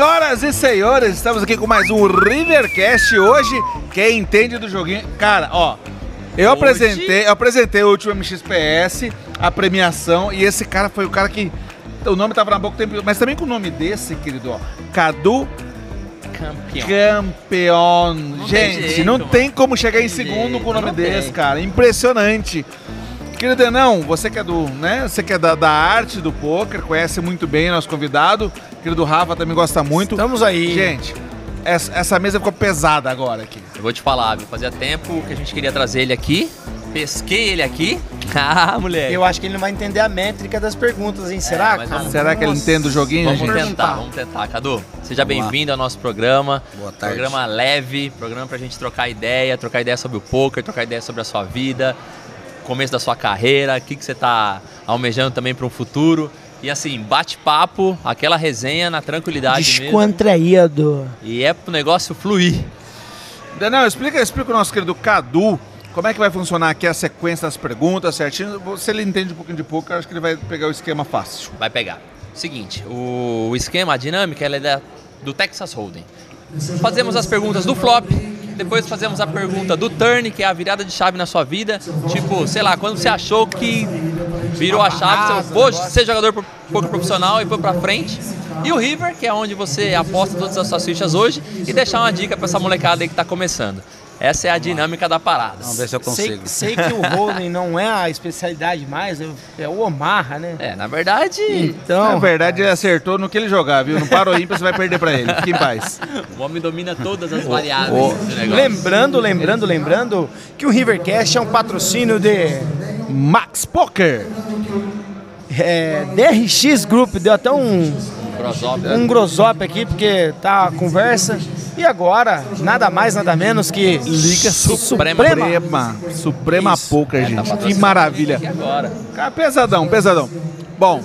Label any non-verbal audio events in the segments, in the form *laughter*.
Senhoras e senhores, estamos aqui com mais um Rivercast hoje. Quem entende do joguinho. Cara, ó. Eu Hoje- apresentei, eu apresentei o último MXPS, a premiação, e esse cara foi o cara que. O nome tava na boca o tempo, mas também com o nome desse, querido, ó. Cadu Campeão. Campeão. Não Gente, jeito, não mano. tem como chegar em segundo jeito, com o nome desse, tem. cara. Impressionante. Querido Enão, você que é do, né? Você que é da, da arte do poker, conhece muito bem nosso convidado. Querido Rafa também gosta muito. Estamos aí. Gente, essa, essa mesa ficou pesada agora aqui. Eu vou te falar, viu? Fazia tempo que a gente queria trazer ele aqui. Pesquei ele aqui. *laughs* Ah, moleque. Eu acho que ele não vai entender a métrica das perguntas, hein? Será? cara? vamos- Será que ele entende o joguinho, Vamos gente? tentar, vamos tentar. Cadu, seja bem-vindo ao nosso programa. Boa tarde. Programa leve, programa pra gente trocar ideia, trocar ideia sobre o poker, trocar ideia sobre a sua vida, começo da sua carreira, o que, que você tá almejando também para um futuro. E assim, bate-papo, aquela resenha na tranquilidade mesmo. Descontraído. E é pro negócio fluir. Não, explica, explica o nosso querido Cadu como é que vai funcionar aqui a sequência das perguntas certinho. Se ele entende um pouquinho de poker, acho que ele vai pegar o esquema fácil. Vai pegar. Seguinte, o, o esquema, a dinâmica, ela é da- do Texas Hold'em. Fazemos as perguntas do flop, depois fazemos a pergunta do turn, que é a virada de chave na sua vida. Tipo, sei lá, quando você achou que virou a chave, você vou ser jogador poker profissional e foi pra frente. E o River, que é onde você aposta todas as suas fichas hoje e deixar uma dica pra essa molecada aí que tá começando. Essa é a dinâmica da parada. Vamos ver se eu Sei, consigo. sei que o *laughs* Holding não é a especialidade mais, é o- é o Omaha, né? É, na verdade, Então, Na verdade, ele acertou no que ele jogar, viu? No Paro ímpar, você vai perder pra ele. Fique em paz. *laughs* o homem domina todas as variáveis o- lembrando, lembrando, lembrando que o Rivercast é um patrocínio de Max Poker. é, DRX Group. Deu até um, um grosop aqui, porque tá a conversa. E agora, nada mais, nada menos que Liga Suprema. Suprema. Suprema Isso. Poker, É, tá gente. Que maravilha. agora. Cara, pesadão, pesadão. Bom,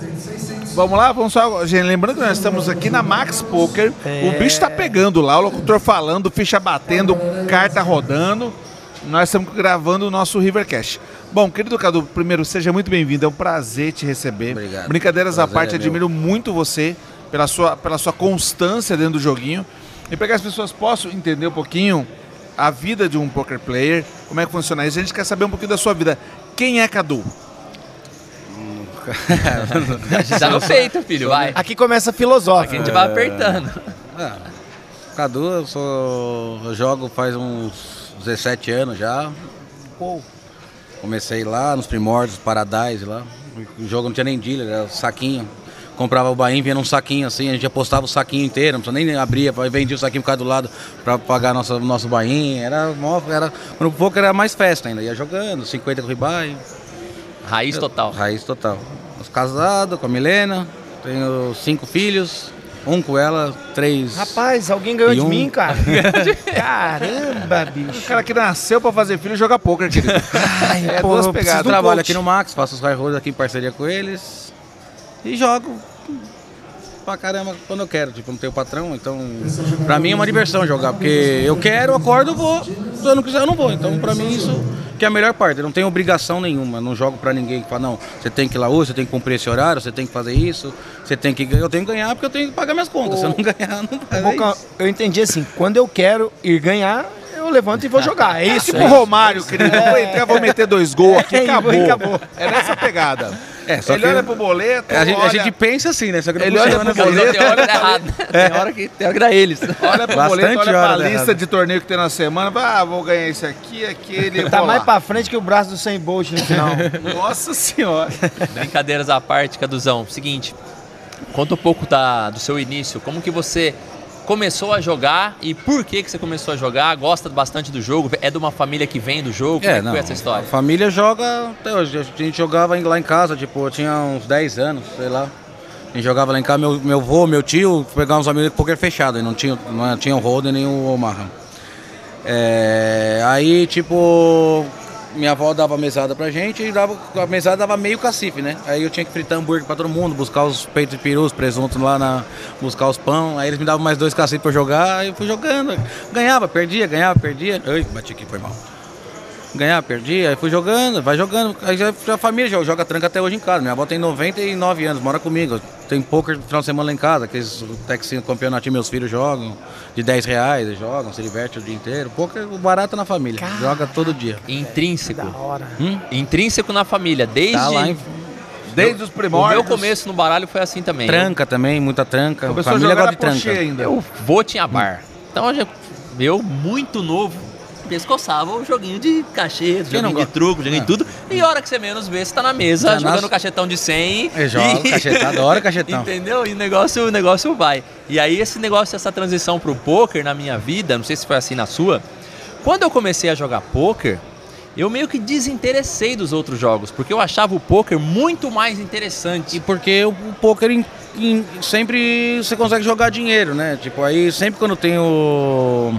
vamos lá, vamos só. Gente, lembrando que nós estamos aqui na Max Poker. É. O bicho tá pegando lá, o locutor falando, ficha batendo, carta rodando. Nós estamos gravando o nosso Rivercast. Bom, querido Cadu, primeiro, seja muito bem-vindo. É um prazer te receber. Obrigado. Brincadeiras à Prazer parte, é admiro muito você pela sua, pela sua constância dentro do joguinho. E para que as pessoas possam entender um pouquinho a vida de um poker player, como é que funciona isso. A gente quer saber um pouquinho da sua vida. Quem é Cadu? *laughs* Tá no peito, filho, vai. aqui começa a Aqui a gente vai apertando. Ah, Cadu, eu sou. Eu jogo faz uns 17 anos já. Pô, Comecei lá nos primórdios, Paradise lá. O jogo não tinha nem dealer, era saquinho. Comprava o bain, vinha num saquinho assim, a gente apostava o saquinho inteiro, não precisava nem abria, vendia o saquinho por causa do lado pra pagar nosso, nosso bain. Era, mó- era, quando o poker era mais festa ainda, ia jogando, 50 com ribai, Raiz total. raiz total. Casado com a Milena, tenho cinco filhos, um com ela, três. rapaz, alguém ganhou de um- mim, cara. *laughs* Caramba, bicho. O cara que nasceu pra fazer filho e jogar poker, querido. Ai, É pô, duas eu pegadas. de um trabalho coach. aqui no Max, faço os high rollers aqui em parceria com eles e jogo pra caramba quando eu quero. Tipo, não tenho patrão, então pra mim é uma diversão jogar, porque eu quero, eu acordo, eu vou. Se eu não quiser, eu não vou. Então pra mim isso que é a melhor parte. Eu não tenho obrigação nenhuma, não jogo pra ninguém que fala, não, você tem que ir lá hoje, você tem que cumprir esse horário, você tem que fazer isso, você tem que. Eu tenho que ganhar porque eu tenho que pagar minhas contas. Se eu não ganhar, não faz. pouco, eu entendi assim, quando eu quero ir ganhar, eu levanto e vou jogar. É isso? Tipo o Romário, querido. Vou entrar, vou meter dois gols aqui, É, e acabou. acabou. É nessa pegada. É, só ele que- olha pro boleto, A gente, a olha, gente pensa assim, né? Só que não Ele olha pro boleto, Tem hora que tá errado. Tem hora que, tem hora que dá eles. *laughs* olha pro Bastante boleto, olha pra lista errado. de torneio que tem na semana. Ah, vou ganhar esse aqui, aquele. Tá mais lá. pra frente que o braço do 100 Bolt no final. *laughs* Nossa senhora. Brincadeiras à parte, Caduzão. Seguinte, conta um pouco da, do seu início. Como que você começou a jogar e por que que você começou a jogar? Gosta bastante do jogo? É de uma família que vem do jogo? Como é, É, não. foi essa história? A família joga até hoje. A gente jogava lá em casa, tipo, eu tinha uns 10 anos, sei lá. A gente jogava lá em casa, meu, meu avô, meu tio, pegar uns amigos de poker fechado, e não tinha, não tinha o Holden nem o Omaha. É, aí, tipo, minha avó dava mesada pra gente e dava, a mesada dava meio cacife, né? Aí eu tinha que fritar hambúrguer pra todo mundo, buscar os peitos de peru, os presuntos lá, na, buscar os pão. Aí eles me davam mais dois cacifes pra jogar, aí eu fui jogando. Ganhava, perdia, ganhava, perdia. Ai, bati aqui, foi mal. Ganhar, perdi, aí fui jogando, vai jogando. Aí já, a família já joga tranca até hoje em casa. Minha avó tem 99 anos, mora comigo. Tem poker no final de semana lá em casa, aqueles texinho campeonatinho meus filhos jogam, de 10 reais, eles jogam, se divertem o dia inteiro. Poker barato na família, joga todo dia. Intrínseco. Da hora. Hum? Intrínseco na família, desde. Tá lá em Desde os O primórdios. meu começo no baralho foi assim também. tranca também, muita tranca. Começou a família jogar gosta de tranca. ainda. Eu vou tinha bar. Então eu, eu, muito novo, pescoçava o joguinho de cachê, joguinho de truco, joguinho de tudo. E a hora que você menos vê, você tá na mesa jogando nasce- cachetão de 100. É, joga *laughs* cachetão, adora cachetão. Entendeu? E o negócio, o negócio vai. E aí esse negócio, essa transição pro poker na minha vida, não sei se foi assim na sua. Quando eu comecei a jogar poker, eu meio que desinteressei dos outros jogos, porque eu achava o poker muito mais interessante. E porque o, o poker em- em- sempre você consegue jogar dinheiro, né? Tipo, aí sempre quando tem o.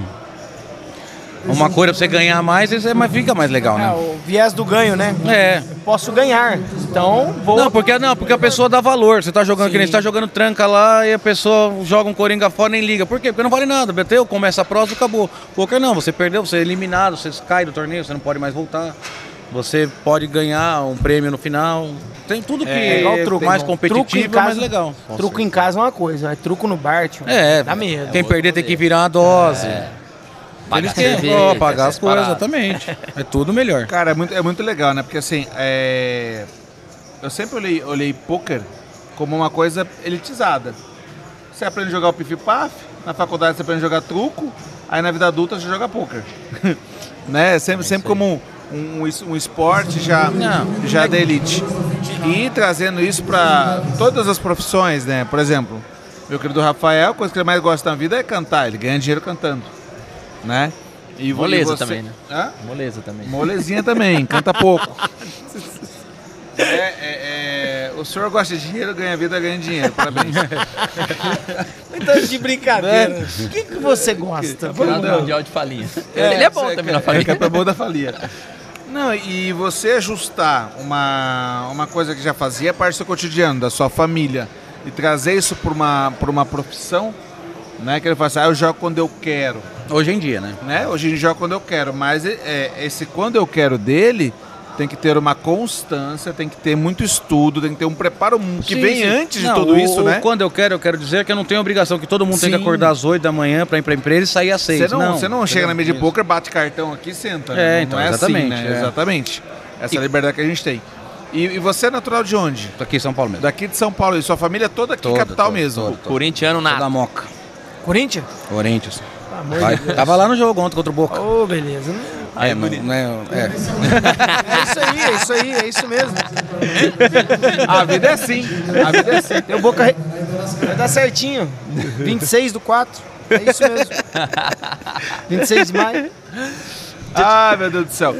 Uma coisa pra você ganhar mais, isso é, mais- fica mais legal, É, né? o viés do ganho, né? É. Posso ganhar. Então, vou. Não, porque, não, porque a pessoa dá valor. Você tá jogando, que nem você tá jogando tranca lá e a pessoa joga um coringa fora e nem liga. Por quê? Porque não vale nada. Bateu, começa a prosa e acabou. Poker não, você perdeu, você é eliminado, você cai do torneio, você não pode mais voltar. Você pode ganhar um prêmio no final. Tem tudo que É é, igual truco, mais competitivo Truco é mais casa- legal. Truco em casa é uma coisa, mas truco no bar, tio, É, dá medo. quem perder tem que virar a dose. Pagar Eles querem cerveja, ó, pagar as coisas, exatamente. É tudo melhor. Cara, é muito, é muito legal, né? Porque assim, é... eu sempre olhei, olhei poker como uma coisa elitizada. Você aprende a jogar o pif-paf, na faculdade você aprende a jogar truco, aí na vida adulta você joga poker. *laughs* né? Sempre, sempre como um, um um esporte já, Não. já da elite. E trazendo isso para todas as profissões, né? Por exemplo, meu querido Rafael, a coisa que ele mais gosta na vida é cantar, ele ganha dinheiro cantando, né? E Moleza você- também, né? Hã? Moleza também. Molezinha também, canta pouco. *laughs* É, é, é, o senhor gosta de dinheiro, ganha vida, ganha dinheiro. Parabéns. *laughs* Então, de brincadeira. O que, que você gosta? Campeonato Mundial de falinha. Ele é bom também na falinha. É, campeão bom da falia. Não, e você ajustar uma, uma coisa que já fazia parte do seu cotidiano, da sua família, e trazer isso para uma, pra uma profissão, né? Que ele fala assim, ah, eu jogo quando eu quero. Hoje em dia, né? né? Hoje ele joga quando eu quero, mas é, esse quando eu quero dele tem que ter uma constância, tem que ter muito estudo, tem que ter um preparo que Sim, vem sim. antes de Não, tudo o- isso, o né? Quando eu quero, eu quero dizer que eu não tenho obrigação, que todo mundo tem que Sim. acordar às 8 da manhã pra ir pra empresa e sair às 6. Você não, você não chega na mesa de poker, bate cartão aqui e senta. É, né? então, não é exatamente, assim, né? é. Exatamente. Essa é a liberdade que a gente tem. E, e você é natural de onde? Tô aqui em São Paulo mesmo. Daqui de São Paulo. E sua família toda aqui, Toda, capital toda, mesmo. toda. Corintiano Sou da nada. Moca. Corinthians? Corinthians. Amor Vai. de Deus. Tava lá no jogo ontem contra o Boca. Ô, beleza. é, não, não é, é. É isso aí, é isso aí, é isso mesmo. A vida é assim. A vida é assim. Deu boca. re- Vai dar certinho. 26 do 4. É isso mesmo. 26 de maio. Ah, meu Deus do céu.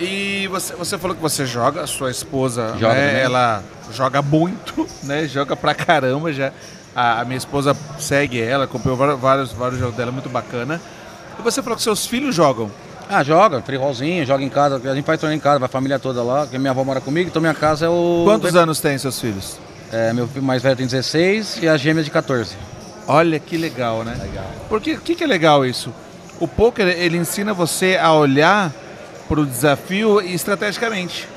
E você, você falou que você joga, a sua esposa, Joga né, ela joga muito, né? Joga pra caramba já. A, a minha esposa segue ela, comprou vários, vários, jogos dela, muito bacana. E você falou que seus filhos jogam. Ah, joga, friholzinho, joga em casa. A gente faz torneio em casa, vai a família toda lá, porque minha avó mora comigo, então minha casa é o. Quantos anos têm seus filhos? É, meu filho mais velho tem 16 e a gêmea de 14. Olha que legal, né? Legal. Porque o que, que é legal isso? O poker ele ensina você a olhar para o desafio estrategicamente,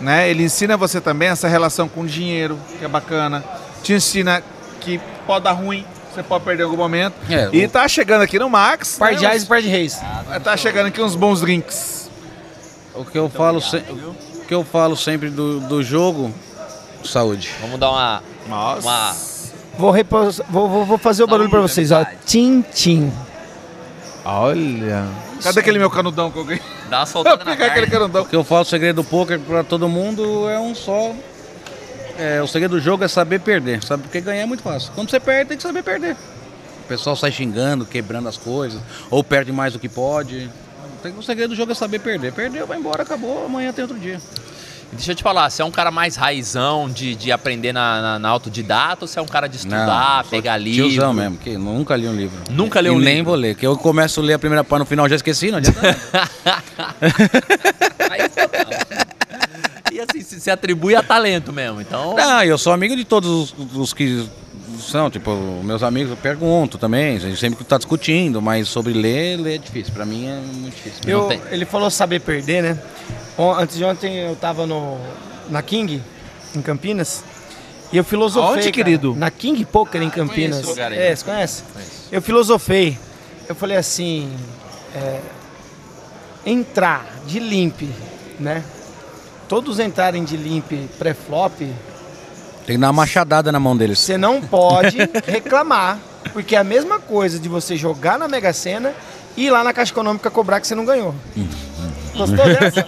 né? Ele ensina você também essa relação com o dinheiro, que é bacana. Te ensina que pode dar ruim, você pode perder em algum momento. É, e o- tá chegando aqui no Max. Par né, de reais e uns- par de reis. Tá chegando aqui uns bons drinks. O que eu falo, se- o que eu falo sempre do, do jogo, saúde. Vamos dar uma. Nossa. Uma- Vou, repos... vou, vou, vou fazer o barulho pra vocês, ó. Tim, tim. Olha. Cadê aquele meu canudão que eu ganhei? Dá uma soltada *laughs* na Pegar aquele carne. canudão. O que eu falo, o segredo do poker pra todo mundo é um só. É, o segredo do jogo é saber perder, sabe? Porque ganhar é muito fácil. Quando você perde, tem que saber perder. O pessoal sai xingando, quebrando as coisas, ou perde mais do que pode. Tem- O segredo do jogo é saber perder. Perdeu, vai embora, acabou, amanhã tem outro dia. Deixa eu te falar, você é um cara mais raizão de, de aprender na, na, na autodidata ou você é um cara de estudar, sou pegar livro? Tiozão mesmo, que nunca li um livro. Nunca e um nem livro? vou ler, que eu começo a ler a primeira página no final já esqueci, não adianta. *laughs* Aí, se- atribui a talento mesmo, então... Ah, eu sou amigo de todos os, os que discussão, tipo, meus amigos eu pergunto também, a gente sempre tá discutindo, mas sobre ler, ler é difícil. Pra mim é muito difícil. Não Eu, ele falou saber perder, né? Antes de ontem eu tava no, na King, em Campinas, e eu filosofei. Cara. querido? Na King Poker, em Campinas. conheço o lugar aí. É, você conhece? Conheço. Eu filosofei. Eu falei assim: é, entrar de limp, né? Todos entrarem de limp pré-flop, Tem que dar uma machadada na mão deles. você não pode *laughs* reclamar, porque é a mesma coisa de você jogar na Mega Sena e ir lá na Caixa Econômica cobrar que você não ganhou. Gostou dessa?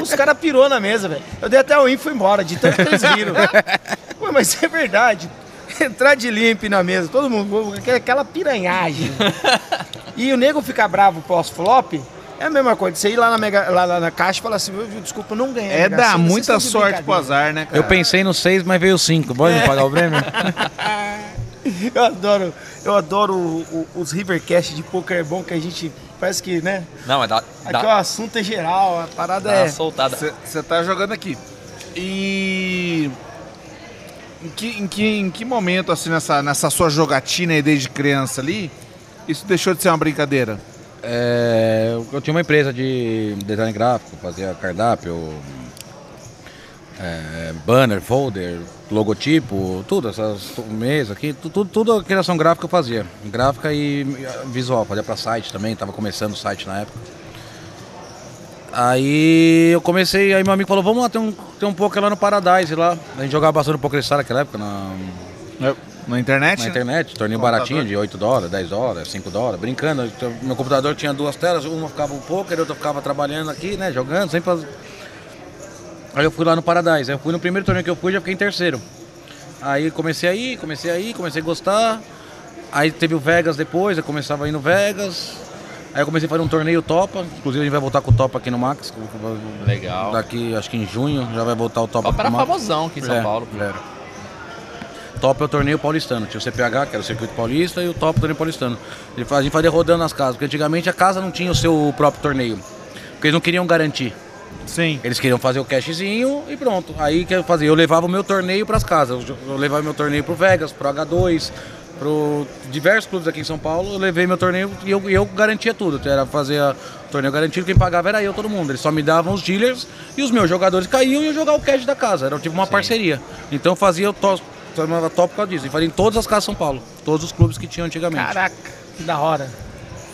Os caras pirou na mesa, velho. Eu dei até o info e fui embora, de tanto que eles viram. *laughs* Ué, mas é verdade. Entrar de limpe na mesa, todo mundo, aquela- aquela piranhagem. *laughs* E o nego ficar bravo pós-flop, é a mesma coisa. Você ir lá na, mega, lá, lá na caixa e falar assim, "Eu, desculpa, não ganhei. a É dar muita sorte pro brincadeira." azar, né, cara? Eu pensei no 6, mas veio 5. Pode me pagar o prêmio? *laughs* Eu adoro, eu adoro o- o- os Rivercast de poker é bom que a gente parece que, né? Não, mas dá, Aqui dá, o assunto é geral, a parada dá é. uma soltada. Você tá jogando aqui. E. Em que, em que, em que momento, assim, nessa, nessa sua jogatina aí desde criança ali, isso deixou de ser uma brincadeira? É, eu tinha uma empresa de design gráfico, fazia cardápio, é, banner, folder, logotipo, tudo, essas mesas aqui, tu- tudo, tudo a criação gráfica eu fazia. Gráfica e visual, fazia pra site também, tava começando o site na época. Aí eu comecei, aí meu amigo falou, vamos lá, tem um, tem um poker lá no Paradise lá. A gente jogava bastante Poker Star naquela época, na, Na internet? na né? internet, torneio baratinho de 8 dólares, 10 dólares, 5 dólares, brincando. Então, Meu computador tinha duas telas, uma ficava o poker, outra ficava trabalhando aqui, né, jogando, sempre faz... Aí eu fui lá no Paradise, aí eu fui no primeiro torneio que eu fui, já fiquei em terceiro. Aí comecei a ir, comecei a ir, comecei a gostar. Aí teve o Vegas depois, eu começava a ir no Vegas. Aí eu comecei a fazer um torneio Topa, inclusive a gente vai voltar com o Topa aqui no Max. Legal. Daqui, acho que em junho, já vai voltar o Topa Top aqui era famosão aqui em São É, Paulo. era. Top é o torneio paulistano. Tinha o CPH, que era o circuito paulista, e o top é o torneio paulistano. A gente fazia rodando as casas, porque antigamente a casa não tinha o seu próprio torneio. Porque eles não queriam garantir. Sim. Eles queriam fazer o cashzinho e pronto. Aí que eu fazia? Eu levava o meu torneio para as casas. Eu, levava meu torneio pro Vegas, pro H2, pro diversos clubes aqui em São Paulo. Eu levei meu torneio e eu, eu garantia tudo. Era fazer a- o torneio garantido, quem pagava era eu, todo mundo. Eles só me davam os dealers e os meus jogadores caíam e eu jogava o cash da casa. Era tipo uma parceria. Então eu fazia o top, tornava top por causa disso. E fazia em todas as casas de São Paulo. Todos os clubes que tinham antigamente. Caraca, que da hora.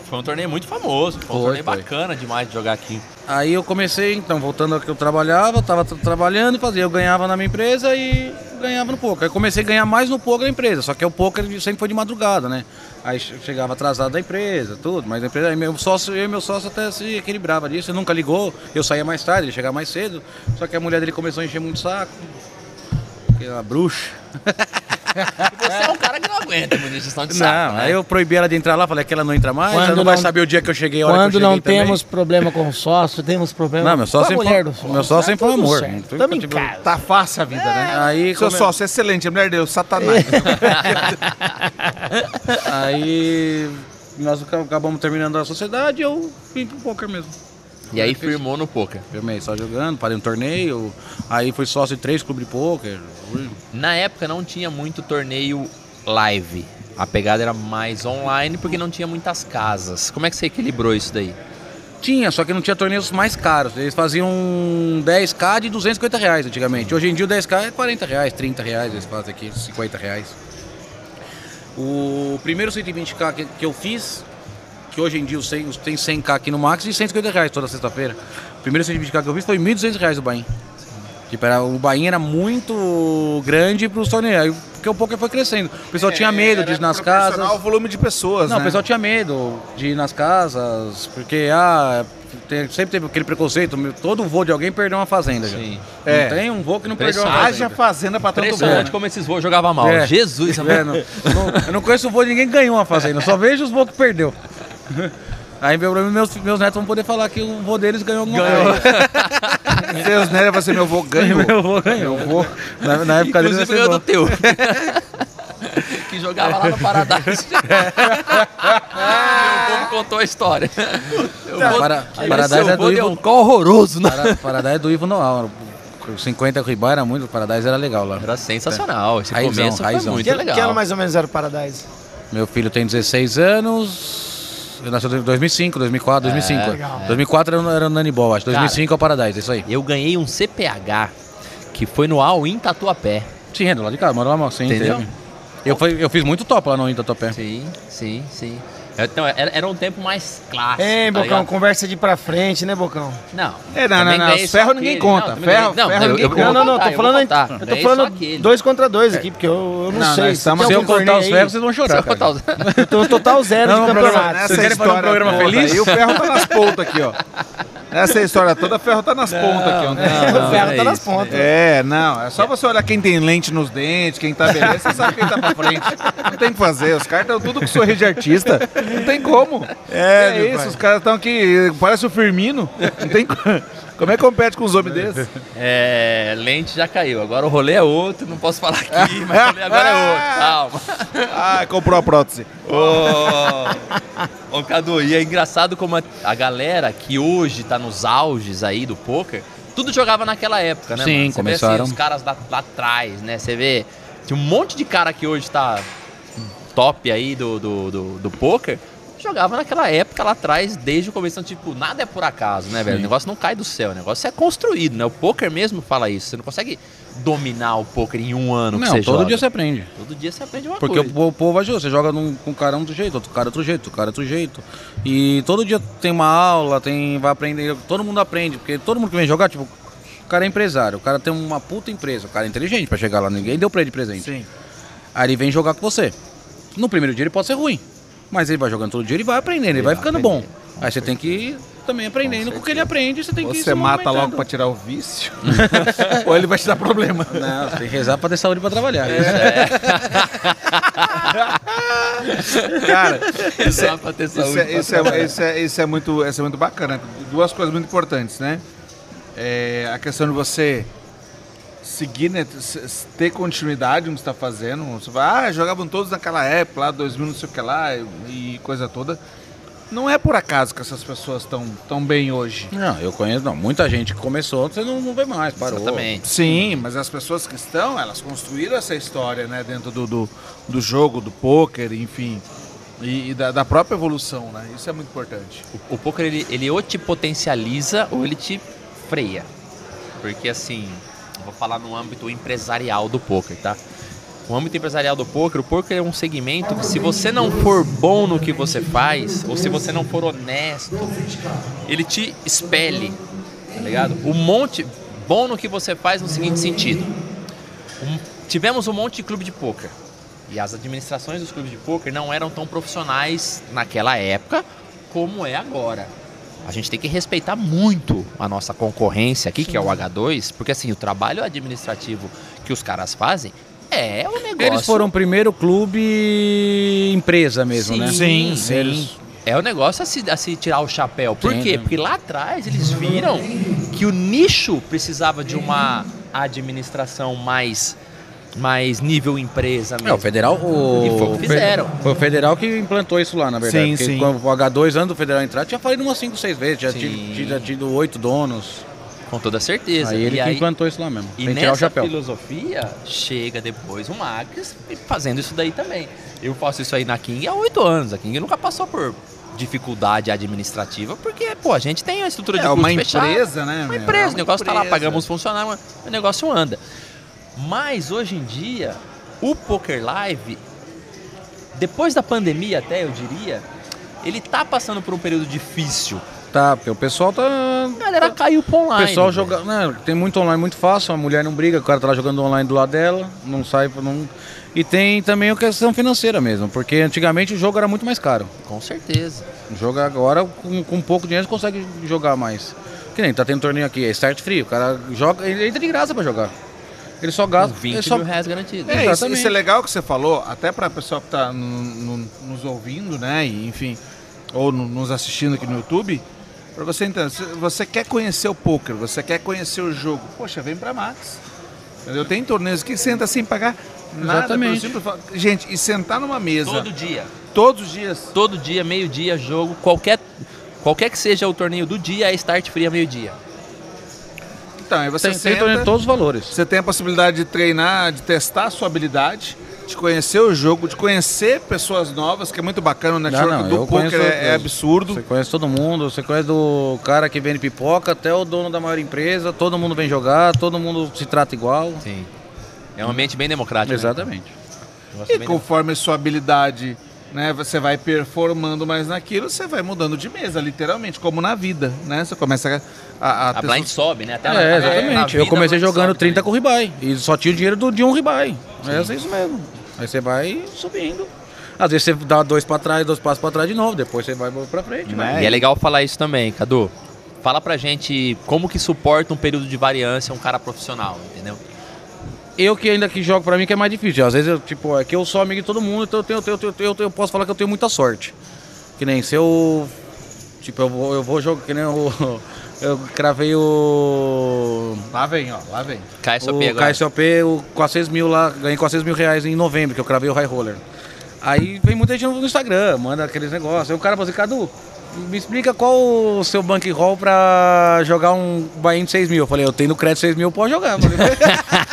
Foi um torneio muito famoso. Foi um Foi, torneio foi. bacana demais de jogar aqui. Aí eu comecei, então, voltando ao que eu trabalhava, tava tra- trabalhando e fazia. Eu ganhava na minha empresa e ganhava no poker. Aí comecei a ganhar mais no poker da empresa, só que o poker sempre foi de madrugada, né? Aí che- chegava atrasado da empresa, tudo, mas a empresa, aí meu sócio, eu e meu sócio até se equilibrava disso, ele nunca ligou, eu saía mais tarde, ele chegava mais cedo, só que a mulher dele começou a encher muito o saco. Que é uma bruxa. E você é um cara que não aguenta gestão de saco, Não, né? aí eu proibi ela de entrar lá, falei que ela não entra mais, Quando ela não vai não- saber o dia que eu cheguei, a hora Quando que eu não cheguei também. temos problema com o sócio, temos problema Não, meu com sócio a sempre mulher do sócio. meu sócio sempre foi amor. Tamo em tipo- casa. Tá fácil a vida, né? Aí, Seu sócio, excelente, a mulher deu, satanás. *laughs* Aí nós aca- acabamos terminando a sociedade e eu vim pro poker mesmo. E aí firmou no poker. Firmei só jogando, parei um torneio, aí fui sócio de três clubes de poker. Na época não tinha muito torneio live. A pegada era mais online porque não tinha muitas casas. Como é que você equilibrou isso daí? Tinha, só que não tinha torneios mais caros. Eles faziam 10k de 250 reais antigamente. Hoje em dia o 10k é 40 reais, 30 reais, eles fazem aqui, 50 reais. O primeiro 120k que, que eu fiz, que hoje em dia os 100 os- tem 100k aqui no Max e 150 reais toda sexta-feira. O primeiro 120k que eu fiz foi 1.200 reais o Bahia. Tipo, era, o Bahia era muito grande para os torneios, porque o poker foi crescendo. O pessoal tinha medo de ir nas casas. o volume de pessoas, Não, né? o pessoal tinha medo de ir nas casas, porque ah, tem- sempre teve aquele preconceito, todo voo de alguém perdeu uma fazenda. já. Sim. Não É. tem um voo que não perdeu uma Impressionante. Haja fazenda. fazenda pra tanto Impressionante bom. como esses voos jogavam mal. É. Jesus, É, não, não- eu não conheço o voo de ninguém que ganhou uma fazenda, só vejo os voos que perdeu. *laughs* Aí meu problema, meus, meus netos vão poder falar que o voo deles ganhou alguma coisa. Deus, né? Vai ser meu vô ganho. Meu vô ganhou. Meu vô. Na, na época ser ganhou do teu. *laughs* que jogava lá no Paradise. *laughs* Meu povo contou a história. Eu vou- Para- Aí Paradise seu é do vô deu Ivo- um call horroroso, né? Para- Paradise é do Ivo Noal. 50 ribar era muito, o Paradise era legal lá. Era sensacional. Esse Raizão, começo raizão. foi muito Que, legal. que ano mais ou menos era o Paradise? Meu filho tem 16 anos. Eu nasci em 2005, 2004, 2005. legal. 2004 era, era o Ball, acho. 2005 é o Paradise, isso aí. Eu ganhei um CPH que foi no All-In Tatuapé. Sim, é do lado de casa, mora lá, sim, Entendeu? teve. Eu, fui- eu fiz muito top lá no Itatopé. Sim, sim, sim. Então, era, um tempo mais clássico. Hein, tá Bocão, ligado? conversa de ir pra frente, né, Bocão? Não. É, não, não, não, só ferro ninguém conta. Não, Ferro- ferro eu- ninguém eu conta. não, não, não, tô falando, contar. eu tô falando dois contra dois aqui, porque eu, eu não Não, sei. nós estamos- Se eu contar os ferros, vocês vão Se eu chorar. contar os- tô total zero Não, de programa- campeonato. Vocês querem fazer um programa feliz? aí, o ferro tá nas *laughs* pontas aqui, ó. Nessa história toda, o ferro tá nas pontas aqui, ó. o ferro é tá nas isso, pontas. É, não, é só você olhar quem tem lente nos dentes, quem tá beleza, você sabe quem tá pra frente. Não tem o que fazer, os caras estão tudo com sorriso de artista. Não tem como. É, meu isso, pai. os caras estão aqui, parece o Firmino. Não tem co- Como é que compete com os homens desses? *laughs* É, lente já caiu. Agora o rolê é outro, não posso falar aqui, *laughs* mas o rolê agora é outro. Calma. *laughs* Ah, comprou a prótese. Ô, ô Cadu, e é engraçado como a, a galera que hoje tá nos auges aí do poker, tudo jogava naquela época, né? Sim, mano? Você vê, começaram. assim, os caras lá, lá atrás, né? Você vê, tem um monte de cara que hoje tá top aí do, do, do, do poker, jogava naquela época lá atrás, desde o começo. Então, tipo, nada é por acaso, né, velho? O negócio não cai do céu, o negócio é construído, né? O poker mesmo fala isso. Você não consegue dominar o poker em um ano que Não, você todo joga. dia você aprende. Todo dia você aprende uma Porque coisa. povo- o povo ajuda, você joga num, com um cara um do jeito, outro cara outro jeito, outro cara outro jeito. E todo dia tem uma aula, tem, vai aprender, todo mundo aprende, porque todo mundo que vem jogar, tipo, o cara é empresário, o cara tem uma puta empresa, o cara é inteligente pra chegar lá, ninguém deu pra ele de presente. Sim. Aí ele vem jogar com você. No primeiro dia ele pode ser ruim, mas ele vai jogando todo dia, ele vai aprendendo, ele, vai vai ficando aprender. bom. Aí você tem que ir também aprendendo com, o que ele aprende, você tem que ir Você mata logo pra tirar o vício? *laughs* Ou ele vai te dar problema? Não, tem que rezar pra ter saúde pra trabalhar. Cara, isso é, *laughs* Só pra ter isso saúde é, pra isso é, isso é- isso é muito, isso é muito bacana. Duas coisas muito importantes, né? É, a questão de você seguir, né, ter continuidade no que está fazendo. Você vai, ah, jogavam todos naquela época, lá 2000, não sei o que lá, e, e coisa toda. Não é por acaso que essas pessoas estão tão bem hoje. Não, eu conheço, não, muita gente que começou, você não, não vê mais, parou. Exatamente. Sim, mas as pessoas que estão, elas construíram essa história, né, dentro do, do, do jogo, do poker, enfim, e, e da, da própria evolução, né? Isso é muito importante. O, o poker ele, ele ou te potencializa ou ele te freia. Porque assim, vou falar no âmbito empresarial do poker, tá? O âmbito empresarial do poker, o poker é um segmento que se você não for bom no que você faz, ou se você não for honesto, ele te expele, tá ligado? Um monte bom no que você faz no seguinte sentido. Um- tivemos um monte de clube de poker. E as administrações dos clubes de poker não eram tão profissionais naquela época como é agora. A gente tem que respeitar muito a nossa concorrência aqui, que é o H2, porque assim, o trabalho administrativo que os caras fazem é o negócio. Eles foram o primeiro clube empresa mesmo, né? Sim, sim. Eles- É o negócio a se, a se tirar o chapéu. Por Sim, quê? sim. Porque lá atrás eles viram que o nicho precisava de uma administração mais, mais nível empresa mesmo. É, o federal. O... E foi o que fizeram. Foi o federal que implantou isso lá, na verdade. Sim, porque sim. quando o H2 antes do federal entrar, tinha falido umas 5, 6 vezes, já tinha, tido oito donos. Com toda certeza. Aí ele e que aí, implantou isso lá mesmo. E Tem nessa chapéu. filosofia, chega depois o Max fazendo isso daí também. Eu faço isso aí na King há oito anos. A King nunca passou por dificuldade administrativa, porque, pô, a gente tem a estrutura de É custo uma fechado. empresa, né? Uma meu? empresa, É o negócio tá lá, empresa. pagamos funcionário, o negócio anda. Mas hoje em dia, o Poker Live, depois da pandemia até, eu diria, ele tá passando por um período difícil. Tá, porque o pessoal tá. A galera caiu pro O online. pessoal velho. joga. Né, tem muito online muito fácil, a mulher não briga, o cara tá lá jogando online do lado dela, não sai. Não... E tem também a questão financeira mesmo, porque antigamente o jogo era muito mais caro. Com certeza. O jogo agora, com, com pouco dinheiro, você consegue jogar mais. Que nem tá tendo torneio aqui, é start free, o cara joga, ele entra de graça pra jogar. Ele só Com gasta. 20 ele só... mil reais garantido. É, isso, Exatamente. isso é legal que você falou, até para a pessoa que está nos ouvindo, né? E, enfim, ou no- nos assistindo aqui no YouTube, para você entender, se você quer conhecer o poker, você quer conhecer o jogo, poxa, vem para Max. Entendeu? Tem torneios que senta sem pagar nada. Exatamente. simples Gente, e sentar numa mesa Todo dia. todos os dias. Todo dia, meio-dia, jogo. Qualquer, qualquer que seja o torneio do dia, é start free a meio-dia. Então, aí você Tem, tem senta, de todos os valores. você tem a possibilidade de treinar, de testar a sua habilidade, de conhecer o jogo, de conhecer pessoas novas, que é muito bacana. O network Não, não, do eu poker conheço- é, é absurdo. Você conhece todo mundo, você conhece do cara que vende pipoca até o dono da maior empresa, todo mundo vem jogar, todo mundo se trata igual. Sim. É um ambiente bem democrático. né? Exatamente. Negócio E conforme sua habilidade, né, você vai performando mais naquilo, você vai mudando de mesa, literalmente, como na vida, né? Você começa a, a, A blind su- sobe, né? Até É, na exatamente. eu comecei a jogando sobe 30 também. com ribai e só tinha o dinheiro do, de um ribai. É isso mesmo. Aí você vai subindo. Às vezes você dá dois pra trás, dois passos pra trás de novo, depois você vai pra frente, né? E é legal falar isso também, Cadu. Fala pra gente como que suporta um período de variância um cara profissional, entendeu? Eu que ainda que jogo pra mim que é mais difícil. Às vezes eu, tipo, é que eu sou amigo de todo mundo, então eu, tenho, eu, tenho- eu, tenho- eu posso falar que eu tenho muita sorte. Que nem se eu. Tipo, eu vou, eu vou jogar, que nem o. *laughs* Eu cravei o. Lá vem, ó, lá vem. KSOP o agora. KSOP, o 400 mil lá, ganhei 400 mil reais em novembro, que eu cravei o High Roller. Aí vem muita gente no Instagram, manda aqueles negócios. Aí o cara fala assim, Cadu, me explica qual o seu bankroll pra jogar um Bahia de 6 mil. Eu falei, eu tenho no crédito 6 mil, pode jogar. *laughs*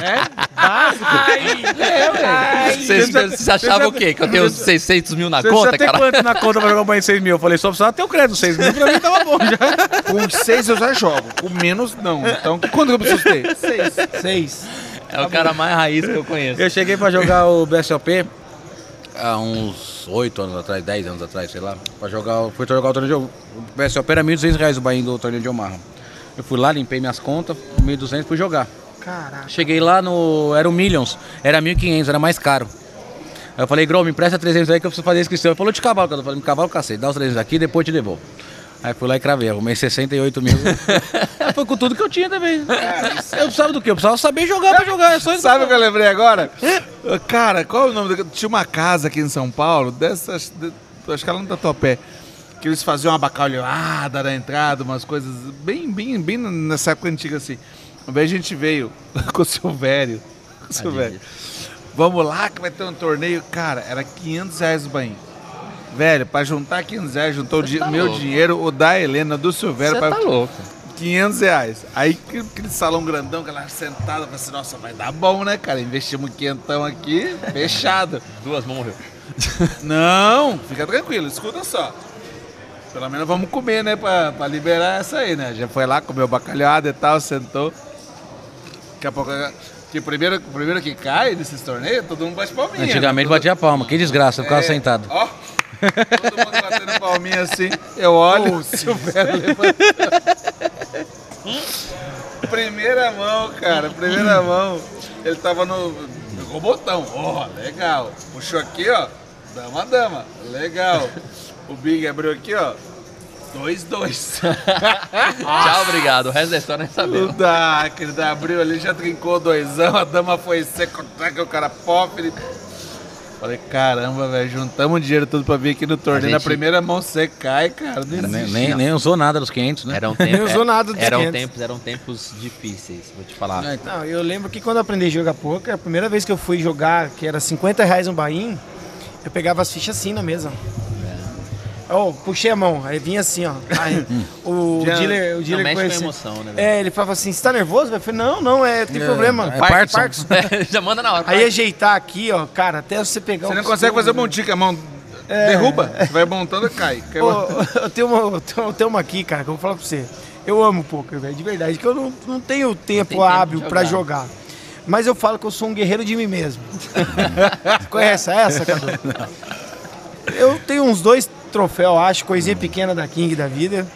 Eu falei, Você, você, você achava o quê? Que eu tenho 600 mil na Você conta, precisa ter cara? quanto na conta pra jogar um Bahia de 6 mil? Eu falei, só precisava ter o crédito 6 mil, pra mim tava bom já. Com seis eu já jogo, com menos não. Então, quanto eu preciso ter? Seis. Seis. É o cara mais raiz que eu conheço. Eu cheguei pra jogar o BSOP há uns 8 anos atrás, 10 anos atrás, sei lá. Pra jogar, fui jogar o torneio de O BSOP era 1.200 reais o Bahia do torneio de Omaha. Eu fui lá, limpei minhas contas, 1.200 fui jogar. Caraca. Cheguei lá no. Era o Millions, era 1.500, era mais caro. Aí eu falei, Grau, me empresta 300 aí que eu preciso fazer a inscrição. Ele falou de cavalo, cara. Eu falei, me cavalo cacete, dá os 300 aqui depois eu te devolvo. Aí fui lá e cravei, arrumei 68 mil. Aí *laughs* foi com tudo que eu tinha também. Eu precisava do quê? Eu precisava saber jogar pra jogar. É só. Sabe o que eu lembrei agora? Cara, qual é o nome? da- Tinha uma casa aqui em São Paulo, dessas. de- acho que ela não tá topé. Que eles faziam uma bacalhoada na entrada, umas coisas bem, bem, bem nessa época antiga assim. Vez a gente veio *laughs* com o Silvério. Com o Silvério. Vamos lá que vai ter um torneio. Cara, era 500 reais o banho. Velho, pra juntar 500 reais, juntou o tá meu louco. dinheiro, o da Helena, do Silvério. Você pra- tá louco. 500 reais. Aí aquele salão grandão, aquela sentada, falei assim, nossa, vai dar bom, né, cara? Investimos quentão aqui, *laughs* fechado. Duas mãos morreu. *laughs* Não, fica tranquilo, escuta só. Pelo menos vamos comer, né, pra, pra liberar essa aí, né? Já foi lá, comeu bacalhada e tal, sentou. Daqui a pouco, que primeiro, primeiro que cai nesses torneios, todo mundo bate palminha. Antigamente né? batia palma, que desgraça, eu ficava É, sentado. Ó, todo mundo batendo palminha assim. Eu olho, o Silvério levanta. Primeira mão, cara, primeira mão. Ele tava no. Pegou o botão. Ó, legal. Puxou aqui, ó. Dama, dama. Legal. O Big abriu aqui, ó. 2-2. *laughs* *laughs* Tchau, obrigado. O resto da história nem Não sabemos. dá, querido. Abriu ali, já trincou doisão. A dama foi seco, o cara pop. Ele... Falei, caramba, velho, juntamos dinheiro tudo pra vir aqui no torneio. A Na gente- primeira mão você cai, cara. Não Nem, existe. nem, nem usou nada dos 500, né? Era um tempo, Nem usou nada dos eram 500. tempos, eram tempos difíceis, vou te falar. Não, eu lembro que quando eu aprendi a jogar poker, a primeira vez que eu fui jogar, que era 50 reais um bain, eu pegava as fichas assim na mesa. Oh, puxei a mão, aí vinha assim, ó. Aí, o *laughs* Já- dealer, o Não dealer mexe com a emoção, né? É, ele falava assim, você tá nervoso? Eu falei, não, não, é, tem É, problema. é Park- Parkinson. *laughs* Já manda na hora. Aí ajeitar aqui, ó, cara, até você pegar Você o não consegue fazer costume, montinho com a mão. Derruba. Você vai montando e cai. Ô, *laughs* eu, tenho uma, eu tenho- eu tenho uma aqui, cara, que eu vou falar pra você. Eu amo poker, velho, de verdade, que eu não, não tenho tempo tempo hábil de pra jogar. Mas eu falo que eu sou um guerreiro de mim mesmo. Conhece essa, Cadu? Eu tenho uns dois troféus, acho, coisinha pequena da King da vida.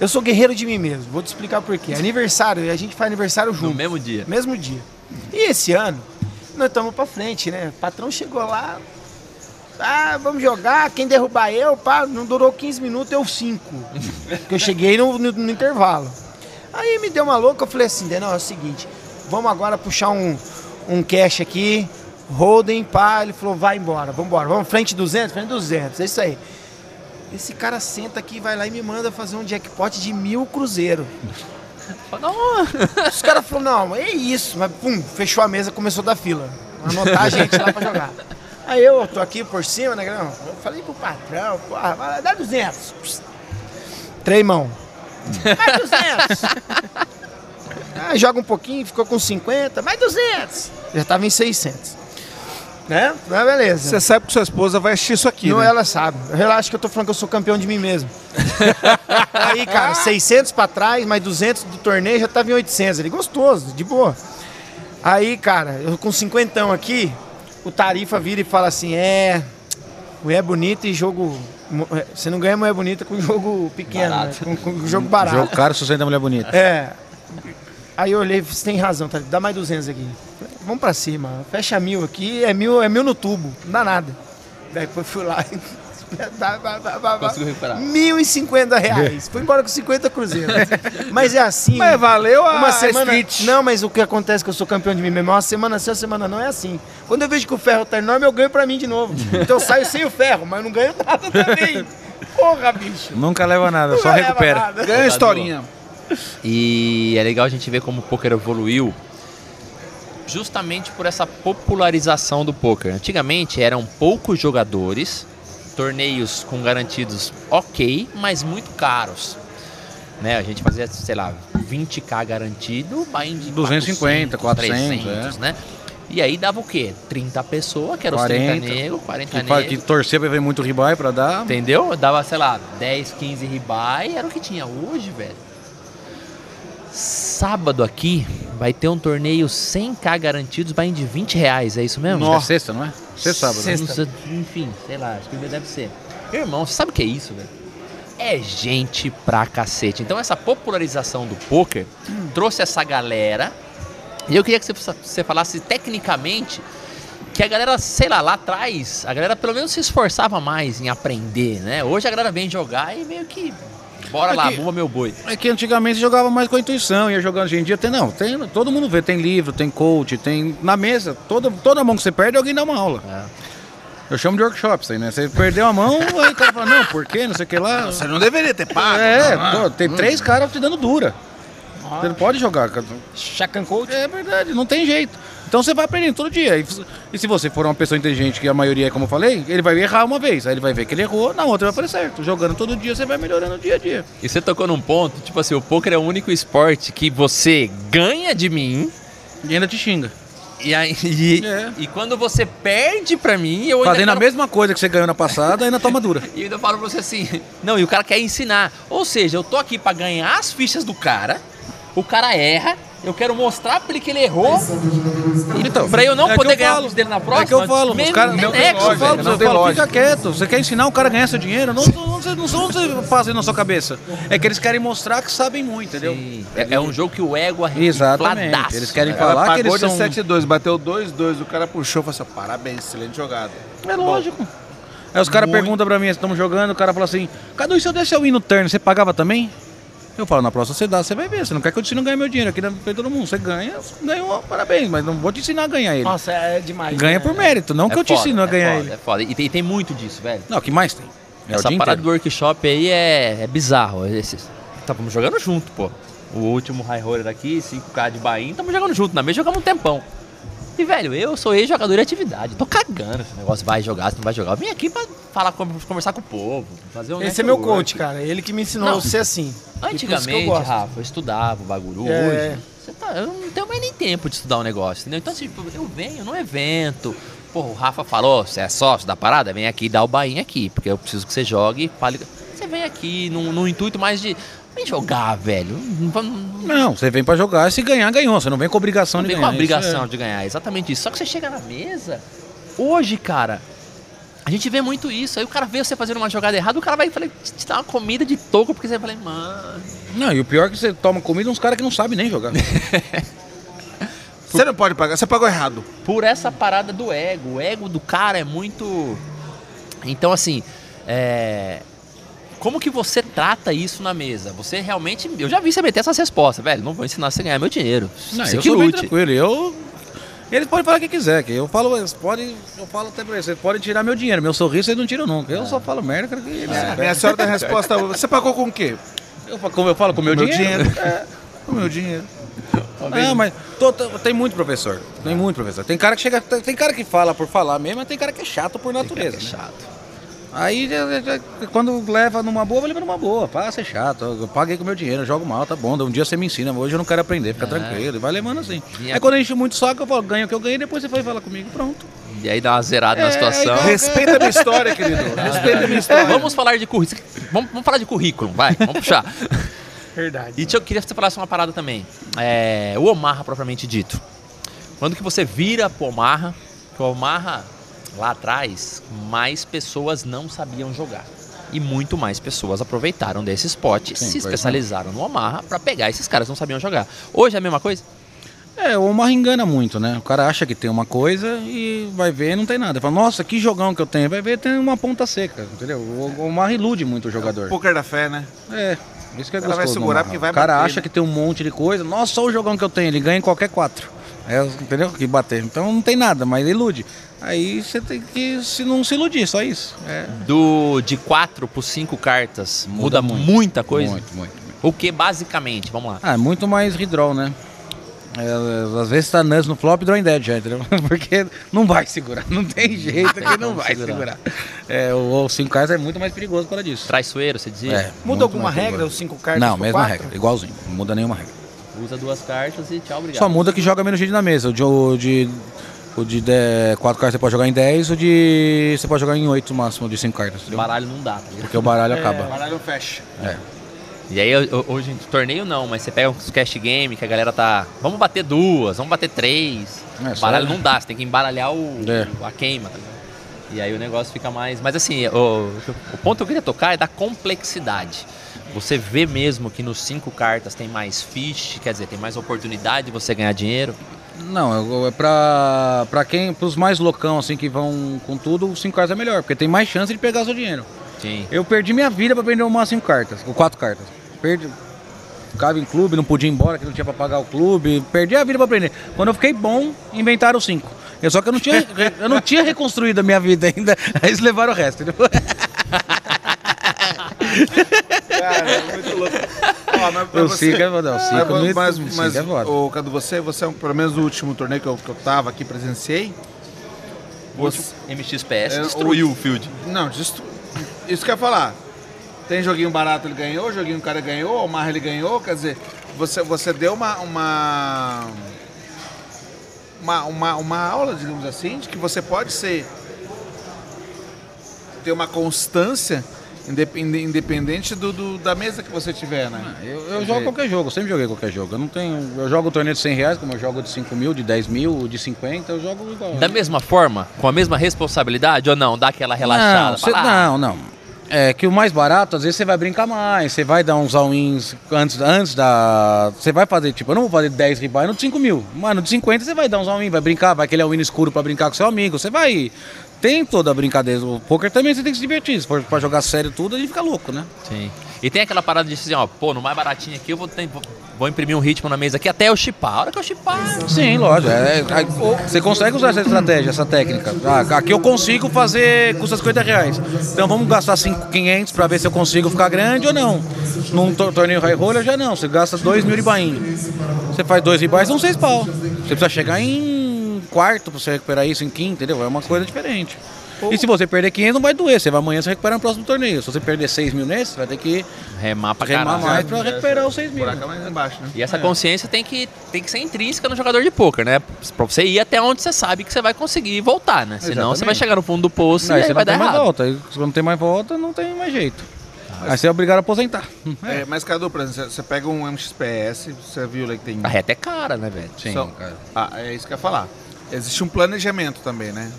Eu sou guerreiro de mim mesmo. Vou te explicar por quê. Aniversário, a gente faz aniversário No junto. mesmo dia. Mesmo dia. E esse ano, nós estamos pra frente, né? O patrão chegou lá. Ah, vamos jogar. Quem derrubar eu, pá, não durou 15 minutos, eu 5. *laughs* Porque eu cheguei no, no- no intervalo. Aí me deu uma louca, eu falei assim, não, é o seguinte, vamos agora puxar um, um cash aqui, Holden, pá, ele falou, vai embora, vamos embora, vamos frente 200, frente 200, é isso aí. Esse cara senta aqui, vai lá e me manda fazer um jackpot de mil cruzeiro. *laughs* Não, Os caras falaram, não, é isso. Mas, pum, fechou a mesa, começou a dar fila. Anotar a gente lá pra jogar. Aí eu tô aqui por cima, né? Não, eu falei pro patrão, porra, vai dar 200. Psst. Três mão. Vai 200. Ah, joga um pouquinho, ficou com 50, mais 200. Já tava em 600. Né? Mas beleza. Você sabe que sua esposa vai assistir isso aqui, Não, né? ela sabe. Relaxa que eu tô falando que eu sou campeão de mim mesmo. *laughs* Aí, cara, 600 pra trás, mais 200 do torneio, já tava em 800. Ele gostoso, de boa. Aí, cara, eu com 50 aqui, o Tarifa vira e fala assim: é. Mulher bonita e jogo. é, Você não ganha mulher bonita com jogo pequeno, né? com, com jogo barato. Jogo caro sustenta a mulher bonita. É. Aí eu olhei, e falei, você tem razão, Tarifa, dá mais 200 aqui. Vamos pra cima, fecha mil aqui, é mil, é mil no tubo, não dá nada. Daí depois fui lá e. *laughs* Conseguiu recuperar. 1.050 reais. Fui embora com 50 cruzeiros. *laughs* Mas é assim. Mas valeu a uma semana. street. Não, mas o que acontece é que eu sou campeão de mim mesmo. Uma semana sim, uma semana não é assim. Quando eu vejo que o ferro tá enorme, eu ganho pra mim de novo. Então eu saio sem o ferro, mas eu não ganho nada *laughs* também. Porra, bicho. Nunca leva nada, só recupera. nada. Ganha a historinha. E é legal a gente ver como o poker evoluiu justamente por essa popularização do poker. Antigamente eram poucos jogadores, torneios com garantidos ok, mas muito caros. Né? A gente fazia, sei lá, 20k garantido, buy-in de 250, 400, 300, né? E aí dava o quê? 30 pessoas, que eram os 40. 30 negros, 40 Que, fa- que negros. torcer pra ver muito ribai pra dar. Entendeu? Dava, sei lá, 10, 15 ribai, era o que tinha hoje, velho. Sábado aqui vai ter um torneio 100k garantidos, vai de 20 reais, é isso mesmo? É sexta, não é? Sexta sábado. Não sei, enfim, sei lá, acho que deve ser. Irmão, você sabe o que é isso, velho? É gente pra cacete. Então essa popularização do poker trouxe essa galera. E eu queria que você, você falasse tecnicamente que a galera, sei lá, lá atrás, a galera pelo menos se esforçava mais em aprender, né? Hoje a galera vem jogar e meio que. Bora É lá, que- meu boi. É que antigamente jogava mais com a intuição, ia jogando hoje em dia. Tem, não, tem, todo mundo vê, tem livro, tem coach, tem. Na mesa, toda, toda mão que você perde, alguém dá uma aula. Eu chamo de workshops aí, né? Você perdeu a mão, aí o cara fala, não, por quê? Não sei o que lá. Você não deveria ter pago. É, não, não. pô, tem três caras te dando dura. Você não pode jogar. Chacan Coach. É verdade, não tem jeito. Então você vai aprendendo todo dia. E, e se você for uma pessoa inteligente, que a maioria é como eu falei, ele vai errar uma vez. Aí ele vai ver que ele errou, na outra vai fazer certo. Jogando todo dia, você vai melhorando dia a dia. E você tocou num ponto, tipo assim, o poker é o único esporte que você ganha de mim E ainda te xinga. e, aí, e, É. e quando você perde pra mim, eu ainda Fazendo a quero- mesma coisa que você ganhou na passada, ainda toma dura. *laughs* E eu ainda falo pra você assim, não, e o cara quer ensinar. Ou seja, eu tô aqui pra ganhar as fichas do cara, o cara erra, eu quero mostrar pra ele que ele errou, Então, pra eu não é poder eu ganhar falo. dele na próxima. É que eu falo, me- os caras. Não, nexo, eu falo, velho. eu falo, fica quieto. Você quer ensinar o cara a ganhar seu dinheiro? Não, não, não, não, não, não passa na sua cabeça. É que eles querem mostrar que sabem muito, entendeu? Sim, É, é um jogo que o ego é Exatamente. infladaço, Eles querem né? Ela falar que pagou eles de são. 7-2, bateu 2-2, o cara puxou e falou assim, parabéns, excelente jogada. É lógico. Aí os caras perguntam pra mim, estamos jogando, o cara fala assim, Cadu, e se eu desse eu ir no turn, você pagava também? Eu falo, na próxima você dá, você vai ver. Você não quer que eu te ensine a ganhar meu dinheiro aqui na frente de todo mundo. Você ganha, ganhou, parabéns, mas não vou te ensinar a ganhar ele. Nossa, é demais. Ganha né? por mérito, não É que eu te ensino a é ganhar foda, ele. É foda. E tem, tem muito disso, velho. Não, o que mais tem? É Essa parada inteiro. do workshop aí é, é bizarro. Esses, tava jogando junto, pô. O último high roller aqui, 5k de Bahia, tamo jogando junto. Na mesa jogamos um tempão. E, velho, eu sou ex-jogador de atividade. Tô cagando esse negócio. Vai jogar, se não vai jogar. Eu vim aqui pra falar, conversar com o povo. Fazer um Esse é meu coach, cara. Ele que me ensinou Não. a ser assim. Eu Antigamente, gosto. Rafa, eu estudava o bagulho. É. Hoje, você tá- eu não tenho mais nem tempo de estudar um negócio, entendeu? Então, tipo, eu venho num evento. Porra, o Rafa falou, você é sócio da parada? Vem aqui e dá o bainha aqui, porque eu preciso que você jogue. Fale... Você vem aqui num, num intuito mais de. Vem jogar, velho. Não, não, não Não, você vem pra jogar, se ganhar, ganhou. Você não vem com obrigação de vem com ganhar. a obrigação é- de ganhar, exatamente isso. Só que você chega na mesa, hoje, cara, a gente vê muito isso. Aí o cara vê você fazendo uma jogada errada, o cara vai falei, te te dar uma comida de toco, porque você vai falar, mano. Não, e o pior é que você toma comida uns caras que não sabem nem jogar. *laughs* Você não pode pagar, você pagou errado. por essa parada do ego. O ego do cara é muito. Então, assim, é. Como que você trata isso na mesa? Você realmente. Eu já vi você meter essas respostas, velho. Não vou ensinar você a ganhar meu dinheiro. Não, você eu que sou bem lute. tranquilo. Eu... Eles podem falar o que quiser, que eu falo, eles podem, eu falo até pra eles, vocês podem tirar meu dinheiro, meu sorriso vocês não tiram nunca. Eu só falo merda, cara, que eles- A minha senhora tem a resposta, você pagou com o quê? eu, como eu falo com o meu, dinheiro. *laughs* É, com o meu dinheiro. Não, mas tô- tô- tem muito professor. Tem muito professor. Tem cara que chega. Tem cara que fala por falar mesmo, mas tem cara que é chato por natureza. É né? Aí quando leva numa boa, leva numa boa. Para ser chato. Eu paguei com meu dinheiro, eu jogo mal, tá bom. Um dia você me ensina, hoje eu não quero aprender, fica tranquilo. E vai levando assim. E Aí quando enche muito saco, eu falo, ganho o que eu ganhei, depois você vai falar comigo. Pronto. E aí dá uma zerada na É, situação. igual- Respeita a minha história, *laughs* querido. Respeita a minha história. Vamos falar de currículo. Vamos, vamos falar de currículo, vai, vamos puxar. Verdade. E eu queria que você falasse uma parada também. É, o Omaha, propriamente dito. Quando que você vira pro Omaha, que o Omaha, lá atrás, mais pessoas não sabiam jogar. E muito mais pessoas aproveitaram desse spot, Sim, se é. especializaram no Omaha pra pegar esses caras que não sabiam jogar. Hoje é a mesma coisa? É, o Omar engana muito, né? O cara acha que tem uma coisa e vai ver e não tem nada. Fala, nossa, que jogão que eu tenho. Vai ver, tem uma ponta seca, entendeu? O o Omar ilude muito o jogador. Poker da fé, né? É, isso que é O cara vai gostoso. do segurar porque vai O cara bater, acha né? que tem um monte de coisa. Nossa, só o jogão que eu tenho. Ele ganha em qualquer quatro. É, entendeu? Que bater. Então não tem nada, mas ilude. Aí você tem que se não se iludir, só isso. É. Do de 4 por 5 cartas muda, Muda muito. muita coisa? Muito, muito, muito. O que basicamente? Vamos lá. Ah, é muito mais redraw, né? É, às vezes tá nuts no flop e draw in dead já, entendeu? *laughs* Porque não vai segurar, não tem jeito que não vai segurar. É, o 5 cartas é muito mais perigoso por causa disso. Traiçoeiro, você dizia? É, Muda alguma regra, perigoso. os cinco cartas Não, mesma quatro? regra, igualzinho, não muda nenhuma regra. Usa duas cartas e tchau, obrigado. Só muda que joga menos gente na mesa. O de, o de, o de 4 cartas você pode jogar em 10, o de. você pode jogar em 8 máximo de 5 cartas. O entendeu? baralho não dá, tá ligado? Porque o baralho O acaba. baralho fecha. É. E aí, hoje, torneio não, mas você pega uns cash game que a galera tá. Vamos bater duas, vamos bater três. É, o baralho não dá, você tem que embaralhar o, É. o- a queima, tá ligado? E aí o negócio fica mais. Mas assim, o, o ponto que eu queria tocar é da complexidade. Você vê mesmo que nos cinco cartas tem mais fish, quer dizer, tem mais oportunidade de você ganhar dinheiro. Não, eu- é pra, pra quem, pros mais loucão assim que vão com tudo, o 5 cartas é melhor, porque tem mais chance de pegar seu dinheiro. Sim. Eu perdi minha vida pra aprender uma 5 cartas, ou 4 cartas. Perdi. Ficava em clube, não podia ir embora, que não tinha pra pagar o clube. Perdi a vida pra aprender. Quando eu fiquei bom, inventaram 5. Só que eu não tinha, eu não tinha reconstruído a minha vida ainda. *laughs* Aí eles levaram o resto, entendeu? *laughs* Cara, é muito louco. Ó, mas, mas Eu você- sigo, é eu sigo mas, muito, mas, sigo mas, foda. ô, Cadu, você, você é um, pelo menos o último torneio que eu, que eu tava aqui, presenciei. Você, MXPS É, destruiu o field. não, destru... isso que eu ia falar. Tem joguinho barato, ele ganhou, joguinho o cara ganhou, o Marra ele ganhou, quer dizer, você, você deu uma, uma, uma, uma, uma aula, digamos assim, de que você pode ser, ter uma constância independente do, do- da mesa que você tiver, né? Eu, eu jogo qualquer jogo, eu sempre joguei qualquer jogo. Eu não tenho. Eu jogo torneio de 100 reais, como eu jogo de 5 mil, de 10 mil, de 50, eu jogo igual. Da mesma forma, com a mesma responsabilidade ou não? Dá aquela relaxada? Não, cê- ah, não, não. É que o mais barato, às vezes você vai brincar mais, você vai dar uns all-ins antes, antes da. Você vai fazer, tipo, eu não vou fazer 10 ribais no de 5 mil. Mano, de 50 você vai dar uns all-in, vai brincar, vai aquele all-in escuro pra brincar com seu amigo. Você vai. Tem toda a brincadeira. O poker também você tem que se divertir. Se for pra jogar sério tudo, a gente fica louco, né? Sim. E tem aquela parada de assim, ó, pô, no mais baratinho aqui eu vou, ter- vou- imprimir um ritmo na mesa aqui até eu chipar. A hora que eu chipar. Sim, lógico. É, é, você consegue usar essa estratégia, essa técnica. Ah, aqui eu consigo fazer, custa 50 reais. Então vamos gastar 5,500 para ver se eu consigo ficar grande ou não. Num to- torneio high roller já não, você gasta 2 mil ribainho. Você faz dois ribais, são 6 pau. Você precisa chegar em quarto para você recuperar isso, em quinto, entendeu? É uma coisa diferente. E se você perder 500, não vai doer. Você vai amanhã você recupera no próximo torneio. Se você perder 6 mil nesse, você vai ter que Remar pra remar caralho. mais para recuperar os 6 mil. É mais embaixo, né? E essa consciência tem que, tem que ser intrínseca no jogador de pôquer, né? Pra você ir até onde você sabe que você vai conseguir voltar, né? Senão você vai chegar no fundo do poço Não, e aí aí você vai não dar tem mais errado. volta. Quando não tem mais volta, não tem mais jeito. Aí você é obrigado a aposentar. *laughs* É, mas, Cadu, por exemplo, você- você pega um MXPS, você viu lá que tem... A reta é cara, né, velho? Sim, São- cara. Ah, é isso que eu ia falar. Existe um planejamento também, né?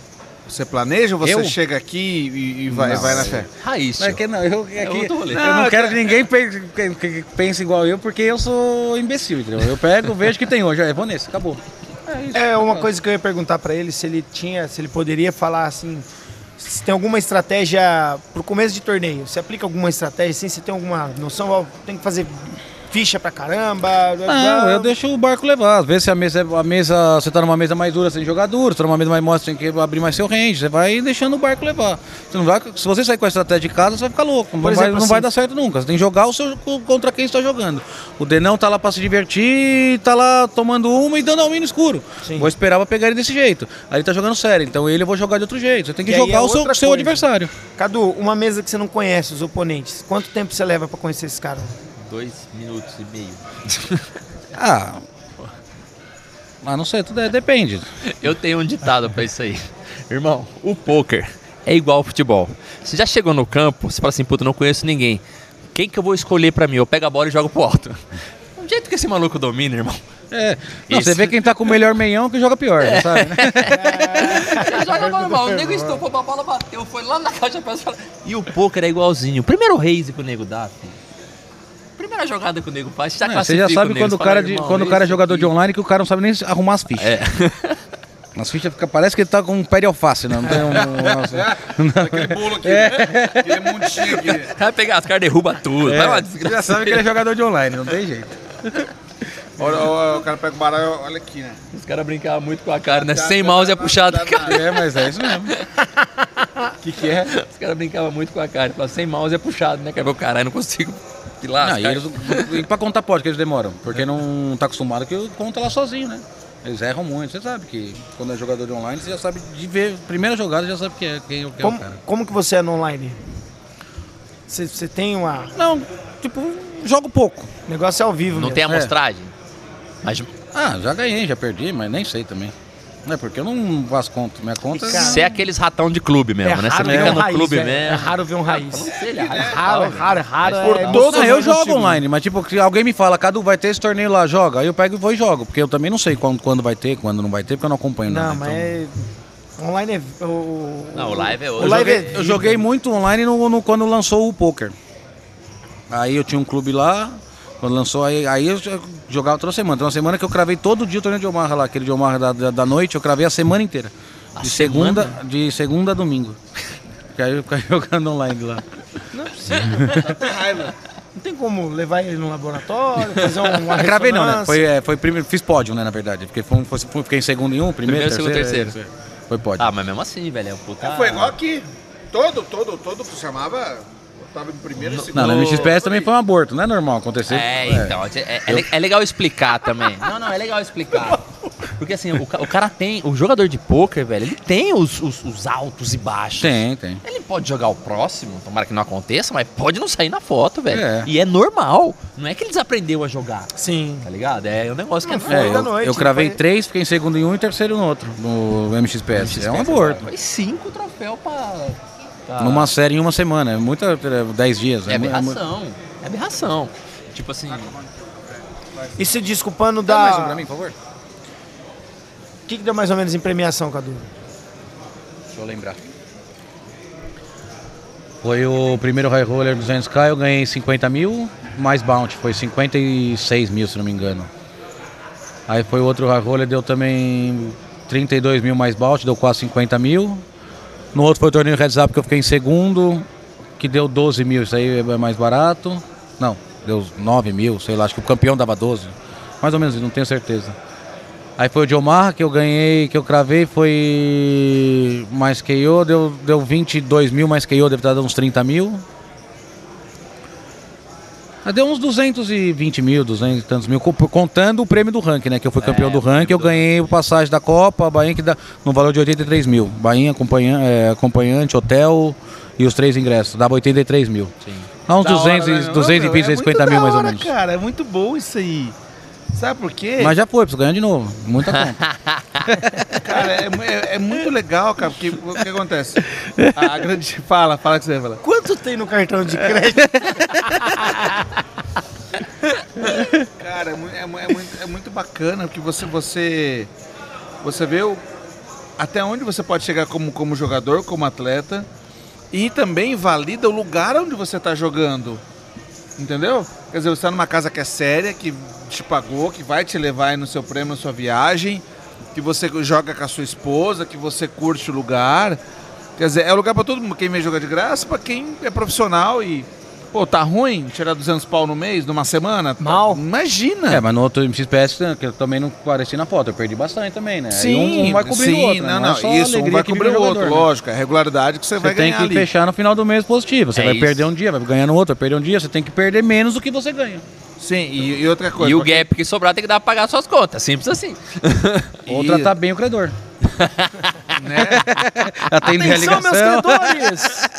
Você planeja ou você Eu? chega aqui e, e vai, Não, vai na fé? Raiz. Mas é que não, eu, é É outro rolê. eu Não, não é quero que- ninguém pense, que- pense igual eu, porque eu sou imbecil, entendeu? Eu pego, *laughs* vejo que tem hoje, eu vou nesse, acabou. É isso. É uma coisa que eu ia perguntar pra ele se ele tinha, se ele poderia falar assim, se tem alguma estratégia pro começo de torneio. Você aplica alguma estratégia assim? Você tem alguma noção? Tem que fazer ficha pra caramba. Não, eu deixo o barco levar. Às vezes se a mesa, é- a mesa, você tá numa mesa mais dura, você tem que jogar duro, você tá numa mesa mais mostra, tem que abrir mais seu range. Você vai deixando o barco levar. Você não vai, se você sair com a estratégia de casa, você vai ficar louco. Não, Por vai, exemplo, não vai assim- dar certo nunca. Você tem que jogar o seu contra quem está jogando. O Denão tá lá pra se divertir, tá lá tomando uma e dando ao no escuro. Sim. Vou esperar pra pegar ele desse jeito. Aí ele tá jogando sério, então ele eu vou jogar de outro jeito. Você tem que E aí jogar é o seu, seu adversário. Cadu, uma mesa que você não conhece os oponentes, quanto tempo você leva pra conhecer esse cara? Dois minutos e meio. *laughs* Ah. Ah, não sei, tudo é, depende. Eu tenho um ditado pra isso aí. Irmão, o poker é igual ao futebol. Você já chegou no campo, você fala assim, puta, não conheço ninguém. Quem que eu vou escolher pra mim? Eu pego a bola e jogo pro alto. O *laughs* jeito que esse maluco domina, irmão. É. Não, Isso. você vê quem tá com o melhor meião que joga pior, É. sabe? *laughs* né? Ele joga normal. O nego pra bola, bateu, foi lá na caixa pra fala. E o poker é igualzinho. O primeiro raise que o nego dá, filho. Primeira jogada que o nego faz, já Não, você já sabe nego, quando o fala, cara, de, "Irmão, quando o cara é jogador de aqui-" online que o cara não sabe nem arrumar as fichas. É. As fichas fica, parece que ele tá com um pé de alface, não, não tem um. nossa. *laughs* Aquele bolo aqui, né? aquele montinho aqui. *laughs* Vai pegar as caras, derruba tudo. Vai lá, É, você já sabe que ele é jogador de online, não tem jeito. Olha, olha, o cara pega o baralho, olha aqui, né? Os caras brincavam muito com a cara, né? Dá- Sem mouse é puxado. É, mas é isso mesmo. O *laughs* que, que é? Os caras brincavam muito com a cara. Falavam, sem mouse é puxado, né? Quer ver o caralho, não consigo ir lá. Não, e, eles, e pra contar pode que eles demoram, porque não tá acostumado que conta lá sozinho, né? Eles erram muito, você sabe que quando é jogador de online, você já sabe de ver, primeira jogada, já sabe que é, quem, quem é o Como, cara. como que você é no online? Você, você tem uma. Não, tipo, jogo pouco. O negócio é ao vivo Não mesmo. tem É. amostragem. Mas Ah, já ganhei, já perdi, mas nem sei também. Não é porque eu não faço conta. Minha conta Cara, você é aqueles ratão de clube mesmo, né? Você brinca um no raiz, clube velho. mesmo. É raro ver um raiz. Não sei, ele é É raro. raro, é raro, é. Mas por é todos Não, eu jogo online, mas tipo, se alguém me fala, Cadu, vai ter esse torneio lá, joga. Aí eu pego e vou e jogo, porque eu também não sei quando, quando vai ter, quando não vai ter, porque eu não acompanho Não, nada. mas então. é. Online é. O, Não, o live é o outro. Eu live joguei, é eu joguei muito online no, no- quando lançou o poker. Aí eu tinha um clube lá, quando lançou, aí, aí eu jogava toda semana. Tem uma semana que eu cravei todo dia o torneio de Omaha lá, aquele de Omaha da, da, da noite, eu cravei a semana inteira. A De segunda, semana? de segunda a domingo. *laughs* Que aí eu ficava jogando online lá. Não é possível. Tem raiva. Não tem como levar ele no laboratório, fazer um- uma *laughs* Gravei não, né? Foi, é, foi primeiro, fiz pódio, né, na verdade. Porque foi, foi, foi- fiquei em segundo em um, primeiro, Primeiro, segundo, terceiro. terceiro. é, Foi pódio. Ah, mas mesmo assim, velho. É um puta... Foi igual aqui. Todo, todo, todo que chamava, tava em primeiro e segundo. não, na MXPS também foi um aborto, não é normal acontecer. É, então, é, é le- é legal explicar também. *laughs* Não, não, é legal explicar. Porque assim, o, o cara tem, o jogador de pôquer, velho, ele tem os, os- os altos e baixos. Tem, tem. Ele pode jogar o próximo, tomara que não aconteça, mas pode não sair na foto, velho. É. E é normal. Não é que eles aprenderam a jogar, Sim. tá ligado? É um negócio que é normal. É, da eu, noite, eu cravei foi- três, fiquei em segundo em um e terceiro no outro, no MXPS. É um aborto. Foi cinco troféus pra. Pra- Numa série em uma semana, é muita, é, dez dias. É mu- mu- aberração. É aberração. Tipo assim. E se desculpando Dá mais um pra da. mim, por favor? O que, que deu mais ou menos em premiação, Cadu? Deixa eu lembrar. Foi o primeiro High Roller 200k, eu ganhei 50 mil, mais bounty, foi 56 mil, se não me engano. Aí foi o outro High Roller, deu também 32 mil mais bounty, deu quase 50 mil. No outro foi o torneio Heads Up que eu fiquei em segundo, que deu 12 mil, isso aí é mais barato. Não, deu 9 mil, sei lá, acho que o campeão dava 12. Mais ou menos, não tenho certeza. Aí foi o de Omar que eu ganhei, que eu cravei, foi mais KO, deu, deu 22 mil, mais KO deve estar dando uns 30 mil. Ah, Deu uns 220 mil, 200 e tantos mil, co- contando o prêmio do ranking, né? Que eu fui campeão do ranking, eu ganhei o passagem da Copa, a Bahia que dá no valor de 83 mil. Bahia, acompanha, é, acompanhante, hotel e os três ingressos, dava 83 mil. Sim. Dá uns Da hora, 200, e- né? 220, Não, meu, é 250 muito mil mais ou hora, menos. cara, é muito bom isso aí. Sabe por quê? Mas já foi, preciso ganhar de novo. Muita conta. *laughs* Cara, é, é- é muito legal, cara, porque o que acontece? A grande. Fala, fala que você vai falar. Quanto tem no cartão de crédito? Cara, é, é é muito, é muito bacana porque você, você, você vê o- até onde você pode chegar como, como jogador, como atleta, e também valida o lugar onde você está jogando. Entendeu? Quer dizer, você está numa casa que é séria, que te pagou, que vai te levar no seu prêmio, na sua viagem, que você joga com a sua esposa, que você curte o lugar. Quer dizer, é lugar para todo mundo. Quem vem jogar de graça, para quem é profissional e Pô, tá ruim tirar 200 pau no mês, numa semana? Tá- Mal. Imagina. É, mas no outro MXPS, que eu também não apareci na foto, eu perdi bastante também, né? Aí Sim, um, um vai cobrir sim, o outro. não, né? não, é só a isso, um vai que cobrir o outro, jogador, né? lógico, é a regularidade que você, Você vai tem ganhar que ali. fechar no final do mês positivo. Você É vai isso. perder um dia, vai ganhar no outro, vai perder um dia, você tem que perder menos do que você ganha. Sim, e, e outra coisa. E o quem- gap que sobrar tem que dar pra pagar suas contas. Simples assim. *laughs* Ou tratar bem o credor. *laughs* né? *laughs* Atender a Atenção, meus credores!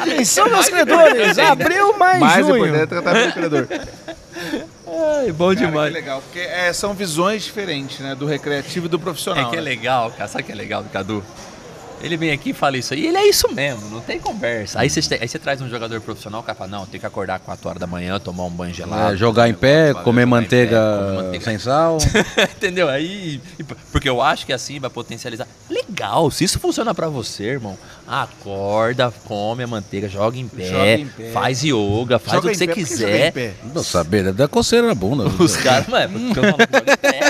Atenção, meus credores! Abril, mais, Mais junho. importante é tratar bem o credor. Ai, bom Cara, que legal, porque é, são visões diferentes, né? Do recreativo e do profissional. É que é né? legal, cara. Sabe o que é legal do Cadu? Ele vem aqui e fala isso aí, ele é isso mesmo, não tem conversa. Aí você, aí você traz um jogador profissional, cara fala, não, tem que acordar 4 horas da manhã, tomar um banho gelado. É, jogar em pé, comer em manteiga, pé, comer manteiga. sem sal. *laughs* Entendeu? Aí. Porque eu acho que assim vai potencializar. Legal, se isso funciona pra você, irmão, acorda, come a manteiga, joga em pé, Joga em pé. faz yoga, faz Joga o que você que quiser. Não saber, dá coceira na bunda. Os caras, mano, porque eu que pé. Pra não?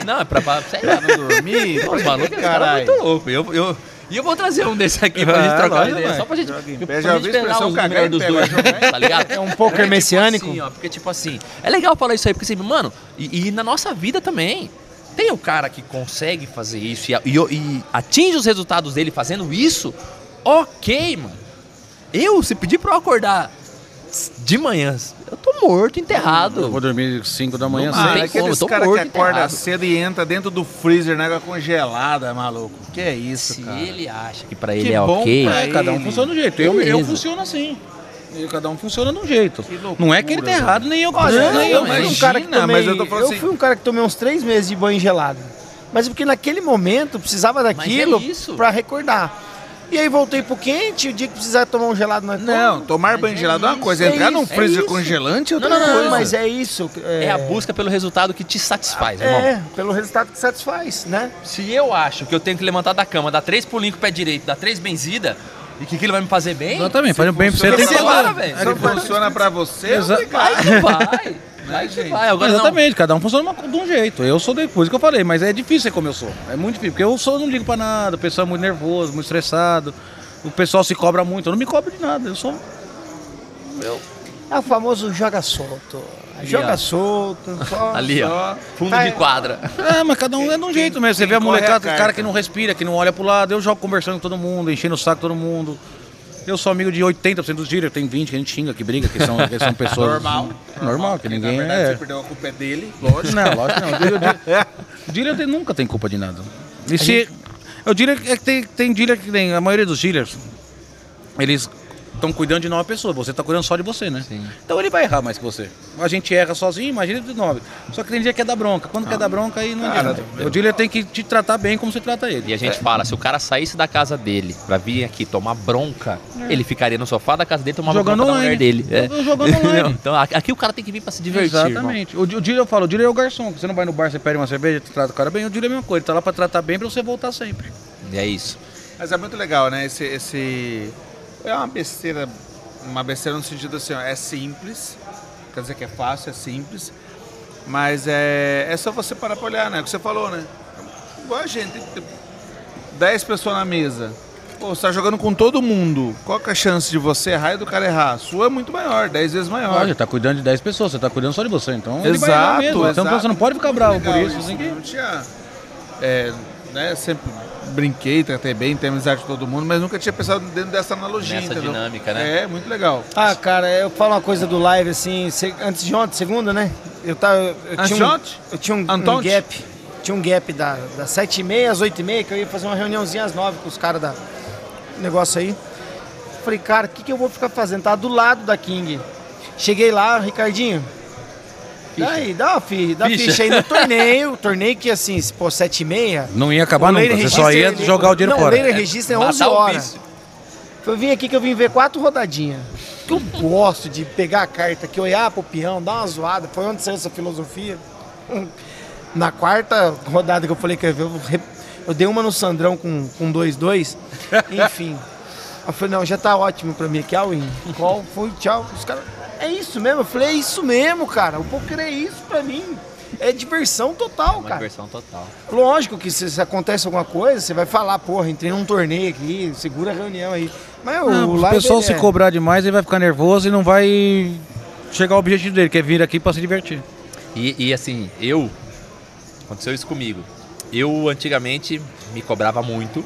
Ah, não, é pra, pra sei lá, não dormir? *laughs* Os malucos, os caras caralho. muito loucos. Eu, eu, e eu vou trazer um desse aqui pra Ah, gente trocar ideia. Só pra gente. Pra gente expressão os dos dois, tá ligado? *laughs* É um poker Porque, messiânico. Tipo assim, ó, porque, tipo assim, é legal falar isso aí, porque assim, mano, e, e na nossa vida também. Tem o cara que consegue fazer isso e, e- e atinge os resultados dele fazendo isso, ok, mano. Eu, se pedir pra eu acordar de manhã, eu tô morto, enterrado. Eu vou dormir 5 da manhã, Não Ah, é como, aqueles caras que acorda enterrado. cedo e entra dentro do freezer na água congelada, maluco. Que é isso, Se cara? ele acha que pra Que ele é bom ok, pra É, cada um funciona um jeito. Eu, eu funciono assim. E cada um funciona de um jeito. Que loucura, não é que ele tá errado, nem eu que Olha, nem eu, eu, fui um cara que tomei, mas eu falando assim- fui um cara que tomei uns três meses de banho gelado. Mas é porque naquele momento precisava daquilo é pra recordar. E aí voltei pro quente, o dia que precisar tomar um gelado nós Não, tomar banho é gelado é uma coisa. é Entrar num isso, é freezer isso. congelante é outra Não, não, não, coisa. mas é isso. é a busca pelo resultado que te satisfaz, irmão. É, pelo resultado que satisfaz, né? Se eu acho que eu tenho que levantar da cama, dar três pulinhos com o pé direito, dar três benzidas, e que aquilo vai me fazer bem, Exatamente, faz bem pra você. Tem que você, velho. Se não funciona pra você, é Exa- *laughs* vai vai. Vai que gente? vai. Agora não. Exatamente, cada um funciona uma- de um jeito. Eu sou depois que eu falei, mas é difícil ser como eu sou. É muito difícil, porque eu sou, não ligo pra nada, o pessoal é muito nervoso, muito estressado. O pessoal se cobra muito, eu não me cobro de nada. Eu sou. É o famoso joga solto. joga ó. solto. *laughs* Só, Ali, ó. só. Fundo Tá, de quadra. É, mas cada um é de um jeito mesmo. Você vê a molecada, os cara que não respira, que não olha pro lado. Eu jogo conversando com todo mundo, enchendo o saco de todo mundo. Eu sou amigo de 80% dos dealers, tem 20 que a gente xinga, que briga, que são, que são pessoas. Normal. Normal, que Na ninguém verdade, é. você perdeu a culpa é dele, lógico. Não, lógico que não. O dealer, *laughs* o o nunca tem culpa de nada. E se. O dealer é que tem, tem dealer que tem. A maioria dos dealers, eles estão cuidando de nove pessoas. Você está cuidando só de você, né? Sim. Então ele vai errar mais que você. A gente erra sozinho, imagina de nove. Só que tem dia que é da bronca. Quando quer dar bronca, aí não Cara, adianta. O dealer tem que te tratar bem como você trata ele. E a gente fala, se o cara saísse da casa dele pra vir aqui tomar bronca, ele ficaria no sofá da casa dele tomando Jogando bronca da mulher online. dele. É. Jogando *laughs* online. Então aqui o cara tem que vir pra se divertir. Exatamente. O, o dealer, eu falo, o dealer é o garçom. Você não vai no bar, você pede uma cerveja, trata o cara bem. O dealer é a mesma coisa. Ele tá lá pra tratar bem pra você voltar sempre. E é isso. Mas é muito legal, né? Esse, esse. É uma besteira. Uma besteira no sentido assim, ó, é simples. Quer dizer que é fácil, é simples. Mas é, é só você parar pra olhar, né? O que você falou, né? Igual a gente, tem 10 pessoas na mesa. Pô, você tá jogando com todo mundo. Qual que é a chance de você errar e do cara errar? A sua é muito maior, 10 vezes maior. Olha, tá cuidando de 10 pessoas, você tá cuidando só de você. Então ele vai errar Exato, mesmo. Então exato. você não pode ficar bravo por isso. Tem que... Não tinha. É, né, sempre brinquei, tratei bem, tenho amizade com todo mundo, mas nunca tinha pensado dentro dessa analogia. Nessa entendeu? dinâmica, né? É, muito legal. Ah, cara, eu falo uma coisa do live assim, antes de ontem, segunda, né? Eu tava. Eu Antes tinha de um, ontem? eu tinha um, um gap. Tinha um gap da, das 7h30 às 8h30, que eu ia fazer uma reuniãozinha às 9 com os caras da negócio aí. Falei, cara, o que, que eu vou ficar fazendo? Tava do lado da King. Cheguei lá, Ricardinho. Aí, dá uma ficha, dá Ficha. ficha aí no *laughs* torneio. torneio que assim, se pô, 7h30. Não ia acabar o nunca, você só ia ele- jogar o dinheiro não, fora. O Leire registra é 11 Matar o horas. Eu vim aqui que eu vim ver quatro rodadinhas. Que eu gosto de pegar a carta aqui, olhar pro peão, dar uma zoada. Foi onde saiu essa filosofia. *laughs* Na quarta rodada que eu falei que eu ia ver, eu, dei uma no Sandrão com 2-2. *laughs* Enfim. Eu falei, não, já tá ótimo pra mim aqui. Ah, win. Qual foi? Tchau. Os caras. É isso mesmo? Eu falei, é isso mesmo, cara. O poker é isso pra mim. É diversão total, Uma cara. diversão total. Lógico que se, se acontece alguma coisa, você vai falar, porra, entrei num torneio aqui, segura a reunião aí. Mas Não, o o live pessoal se é- cobrar demais, ele vai ficar nervoso e não vai chegar ao objetivo dele, que é vir aqui pra se divertir. E, e, assim, eu. Aconteceu isso comigo. Eu antigamente me cobrava muito.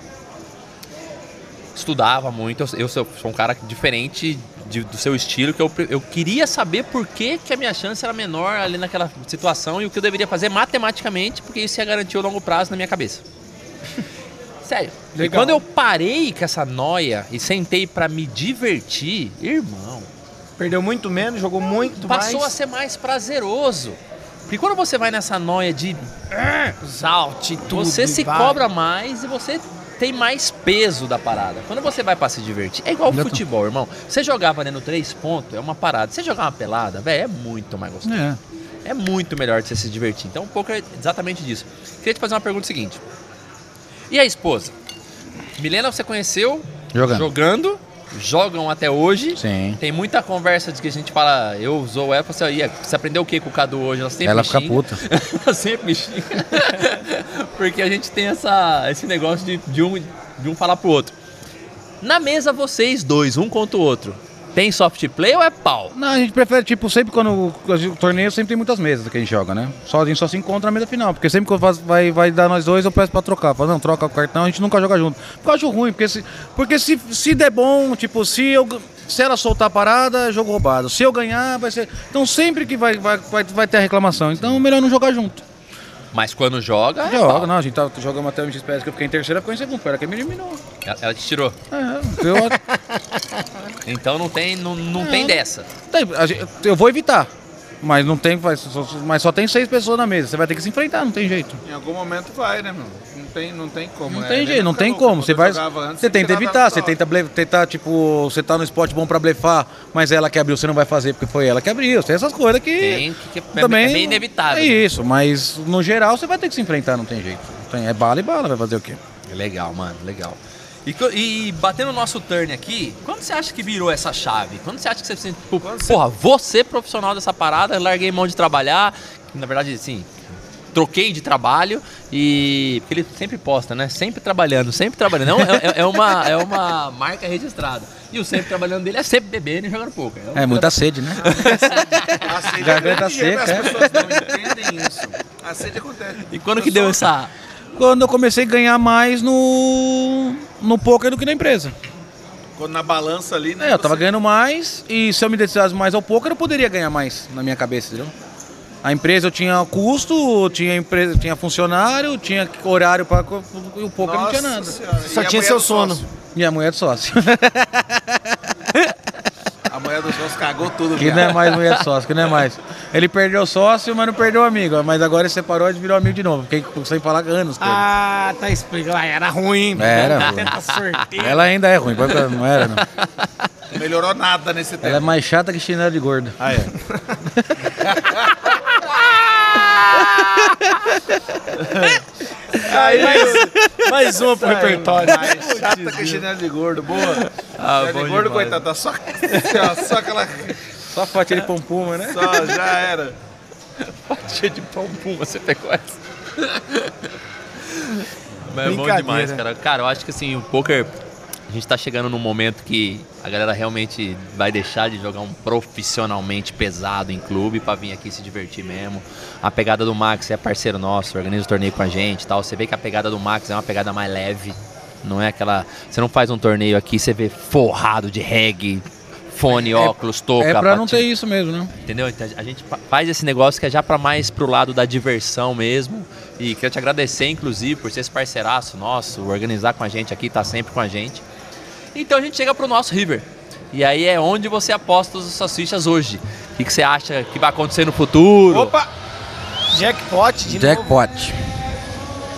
Estudava muito. Eu, eu sou, sou um cara diferente de- do seu estilo, que eu, eu queria saber por que, que a minha chance era menor ali naquela situação e o que eu deveria fazer matematicamente, porque isso ia garantir o longo prazo na minha cabeça. *laughs* Sério. E Legal. quando eu parei com essa noia e sentei pra me divertir, irmão, Perdeu muito menos, jogou muito passou a mais. ser mais prazeroso. Porque quando você vai nessa noia de Exalte tudo. você e se vai. cobra mais e você tem mais peso da parada. Quando você vai pra se divertir, é igual futebol, irmão. Você jogar valendo três pontos é uma parada. Você jogar uma pelada, velho, é muito mais gostoso. É. É muito melhor de você se divertir. Então, um pouco é exatamente disso. Queria te fazer uma pergunta seguinte. E a esposa? Milena, você conheceu Jogando. jogando jogam até hoje. Sim. Tem muita conversa de que a gente fala, eu usou ela, você, "Ia, você aprendeu o que com o Cadu hoje? Ela sempre Ela fica puta. *laughs* Ela sempre me xinga. *laughs* Porque a gente tem essa, esse negócio de, de, um, de um falar pro outro. Na mesa, vocês dois, um contra o outro, tem soft play ou é pau? Não, a gente prefere, tipo, sempre quando o, torneio sempre tem muitas mesas que a gente joga, né? Só, a gente só se encontra na mesa final, porque sempre que vai, vai dar nós dois, eu peço pra trocar. Falo, não, troca o cartão, a gente nunca joga junto. Porque eu acho ruim, porque se, porque se, se der bom, tipo, se eu. Se ela soltar a parada, é jogo roubado. Se eu ganhar, vai ser. Então sempre que vai, vai, vai, vai ter a reclamação. Então melhor não jogar junto. Mas quando joga, é Joga, pau. não, a gente tá, jogamos até o MXPS que eu fiquei em terceira, ficou em segundo. Foi ela que me eliminou. Ela, ela te tirou. É, eu, *laughs* Então não tem, não, não tem dessa. Tem, a gente- eu vou evitar. Mas não tem, mas só tem seis pessoas na mesa. Você vai ter que se enfrentar, não tem jeito. Em algum momento vai, né, meu? Não tem, não tem como. Não né? tem jeito, não tem como. Quando Você vai, antes, você tenta evitar, você tenta tentar tipo, você tá no spot bom pra blefar, mas ela que abriu, você não vai fazer porque foi ela que abriu. Tem essas coisas que Tem que, que é, também é meio inevitável. É isso, mas no geral você vai ter que se enfrentar, não tem jeito. Tem- é bala e bala, vai fazer o quê? Legal, mano, legal. E, e batendo o nosso turn aqui, quando você acha que virou essa chave? Quando você acha que você se tipo, porra, vou ser profissional dessa parada, larguei mão de trabalhar, na verdade, assim, troquei de trabalho e. Porque ele sempre posta, né? Sempre trabalhando, sempre trabalhando. Não, é, é- é uma, é uma marca registrada. E o sempre trabalhando dele é sempre bebendo e jogando pouco. É muita sede, né? A sede Garganta é seca, As é. pessoas não entendem isso. A sede acontece. E quando que Eu deu essa. Quando eu comecei a ganhar mais no no poker do que na empresa. Quando na balança ali, né? É, eu tava você- ganhando mais e se eu me dedicasse mais ao poker, eu poderia ganhar mais na minha cabeça, entendeu? A empresa eu tinha custo, tinha empresa, tinha funcionário, tinha horário para e o poker não tinha nada. Senhora. Só E tinha seu do sono. sócio? E a mulher de sócio. *laughs* A mulher dos sócios cagou tudo, que viado. não é mais mulher de sócio, que não é mais. Ele perdeu o sócio, mas não perdeu o amigo. Mas agora ele separou e virou amigo de novo. Fiquei sem falar anos com ele. Ah, tá explicando. Ah, era ruim. Era ruim. Ela ainda é ruim, não era não. Não melhorou nada nesse tempo. Ela é mais chata que chinelo de gordo. Ah, é. *laughs* *laughs* Aí, mais, mais uma pro repertório. Mais chata que chinelo de gordo, boa. Ah, chinelo de gordo, demais. coitado, tá só, assim, só aquela. Só fatia de pompuma, né? Só, já era. Cheio de pão você pegou essa. *laughs* Mas é bom demais, cara. Cara, eu acho que assim, o poker. A gente tá chegando num momento que a galera realmente vai deixar de jogar um profissionalmente pesado em clube pra vir aqui se divertir mesmo. A pegada do Max é parceiro nosso, organiza o torneio com a gente e tal. Você vê que a pegada do Max é uma pegada mais leve. Não é aquela. Você não faz um torneio aqui, você vê forrado de reggae, fone, óculos, touca. É pra não ter isso mesmo, né? Entendeu? Então a gente fa- faz esse negócio que é já para mais pro lado da diversão mesmo. E quero te agradecer, inclusive, por ser esse parceiraço nosso, organizar com a gente aqui, tá sempre com a gente. Então a gente chega pro nosso River. E aí é onde você aposta as suas fichas hoje. O que, que você acha que vai acontecer no futuro? Opa! Jackpot de novo. Jackpot.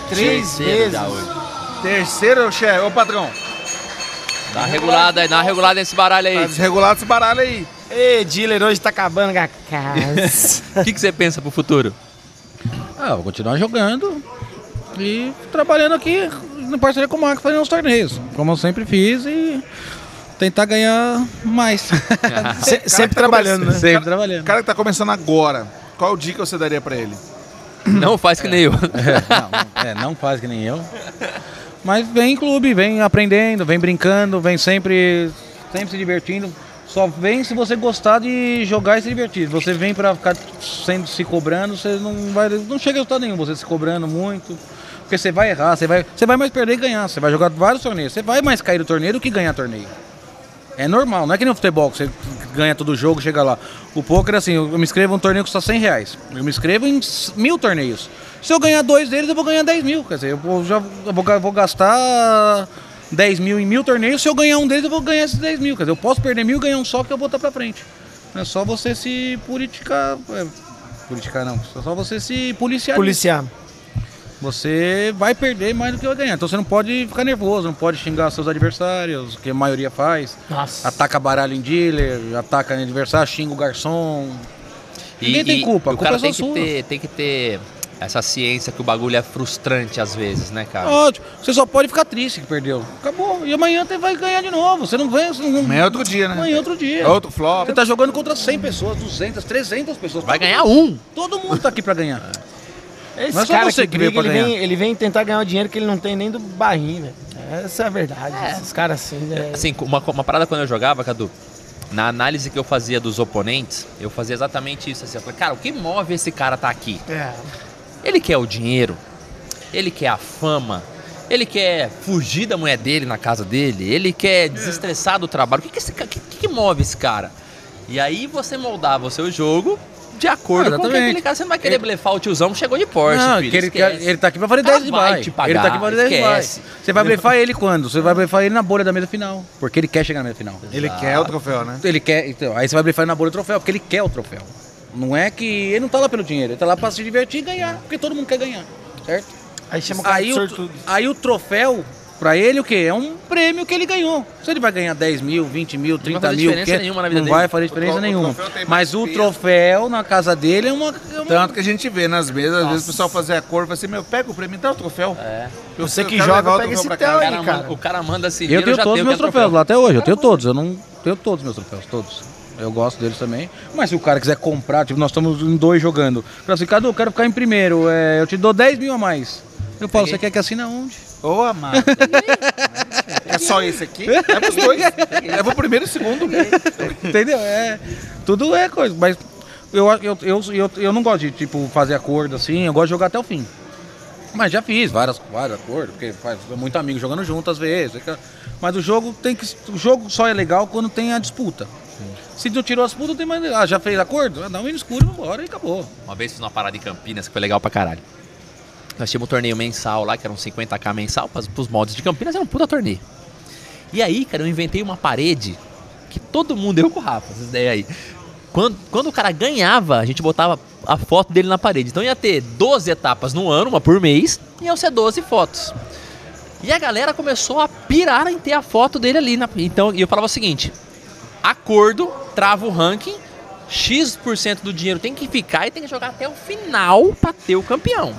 Três Terceiro vezes. Terceiro, chefe. Ô, patrão. Dá uma regulada aí, dá uma regulada nesse baralho Tá aí. desregulado esse baralho aí. Ei, dealer, hoje tá acabando com a *laughs* casa. O que, que você pensa pro futuro? Ah, vou continuar jogando e trabalhando aqui no parceria com o Marco fazendo os torneios, como eu sempre fiz e tentar ganhar mais. *laughs* Se- sempre trabalhando, né? sempre O trabalhando. cara que tá começando agora, qual dica você daria pra ele? Não faz que nem eu. *laughs* É, não, é, não faz que nem eu. Mas vem em clube, vem aprendendo, vem brincando, vem sempre, sempre se divertindo. Só vem se você gostar de jogar e se divertir. Você vem pra ficar sendo, se cobrando, você não vai. Não chega a resultado nenhum, você se cobrando muito. Porque você vai errar, você vai, você vai mais perder e ganhar. Você vai jogar vários torneios. Você vai mais cair do torneio do que ganhar torneio. É normal, não é que nem o futebol, que você ganha todo jogo, chega lá. O poker, assim, eu me inscrevo em um torneio que custa 100 reais. Eu me inscrevo em mil torneios. Se eu ganhar dois deles, eu vou ganhar 10 mil. Quer dizer, eu já, vou, vou gastar 10 mil em mil torneios. Se eu ganhar um deles, eu vou ganhar esses 10 mil. Quer dizer, eu posso perder mil e ganhar um só que eu vou botar pra frente. É só você se politicar. É, politicar não, é só você se policiar. nisso Policiar. Você vai perder mais do que vai ganhar. Então você não pode ficar nervoso, não pode xingar seus adversários, que a maioria faz. Nossa. Ataca baralho em dealer, ataca em adversário, xinga o garçom. Ninguém tem culpa, a o culpa cara é tem que, ter, tem que ter essa ciência que o bagulho é frustrante às vezes, né, cara? Ótimo. Você só pode ficar triste que perdeu. Acabou. E amanhã você vai ganhar de novo. Você não. Você não... Amanhã é outro dia, né? Amanhã é outro dia. É outro flop. Você tá jogando contra 100 pessoas, 200, 300 pessoas. Vai ganhar um. Todo mundo tá aqui pra ganhar. Esse Não é cara você que briga, ele vem, ele vem tentar ganhar o dinheiro que ele não tem nem do barrinho, velho. Essa é a verdade. Esses caras assim, né? Assim, uma, uma parada quando eu jogava, Cadu, na análise que eu fazia dos oponentes, eu fazia exatamente isso. Assim, eu falei, cara, o que move esse cara tá aqui? É. Ele quer o dinheiro, ele quer a fama, ele quer fugir da mulher dele na casa dele, ele quer desestressar do trabalho. O que, que, esse que, que move esse cara? E aí você moldava o seu jogo de acordo Ah, com o que exatamente. aquele cara. Você não vai querer blefar o tiozão que chegou de Porsche, Não, filho. que ele, ele tá aqui pra cara 10 de vai buy. te pagar, ele tá aqui pra fazer 10 de buy. esquece. Você vai blefar ele quando? Você vai blefar ele na bolha da mesa final. Porque ele quer chegar na mesa final. Ele quer o troféu, né? Ele quer. Então, aí você vai blefar ele na bolha do troféu, porque ele quer o troféu. Não é que. Ele não tá lá pelo dinheiro, ele tá lá pra se divertir e ganhar. Porque todo mundo quer ganhar. Certo? Aí chama o cara Aí de o, aí o troféu, pra ele, o quê? É um prêmio que ele ganhou. Se ele vai ganhar 10 mil, 20 mil, 30 fazer mil, diferença que- nenhuma na vida não dele. vai fazer diferença O o nenhuma. tem Mas o troféu na casa dele é uma. é uma- Tanto que a gente vê nas mesas, às vezes o pessoal fazer a cor, fala assim, meu, pega o prêmio, dá o troféu. É. Eu Você eu que joga, o pega troféu esse. O aí, cara, o cara manda assim, Eu tenho já todos os meus troféus troféu. lá até hoje. Eu tenho todos. Eu não tenho todos os meus troféus, todos. Eu gosto deles também. Mas se o cara quiser comprar, tipo, nós estamos em dois jogando. Fala assim, Cadu, eu quero ficar em primeiro. é, eu te dou 10 mil a mais. Eu falo, você quer que assine aonde? Ô, amado. é só esse aqui? Leva os dois. Leva o primeiro e o segundo. Entendeu? É, tudo é coisa. Mas eu, eu, eu, eu, eu não gosto de tipo, fazer acordo assim, eu gosto de jogar até o fim. Mas já fiz várias, vários acordos, porque faz muito amigo jogando junto às vezes. Mas o jogo tem que. O jogo só é legal quando tem a disputa. Se não tirou a disputa, não tem mais. Ah, já fez acordo? Ah, Dá um no escuro, vambora e acabou. Uma vez fiz uma parada em Campinas que foi legal pra caralho. Nós tínhamos um torneio mensal lá, que era um 50k mensal, pras, pros mods de Campinas, era um puta torneio. E aí, cara, eu inventei uma parede que todo mundo, eu com o Rafa, essas ideias aí. Quando, quando o cara ganhava, a gente botava a foto dele na parede. Então ia ter 12 etapas no ano, uma por mês, e iam ser 12 fotos. E a galera começou a pirar em ter a foto dele ali. Na, então, eu falava o seguinte: acordo, trava o ranking, X% do dinheiro tem que ficar e tem que jogar até o final pra ter o campeão.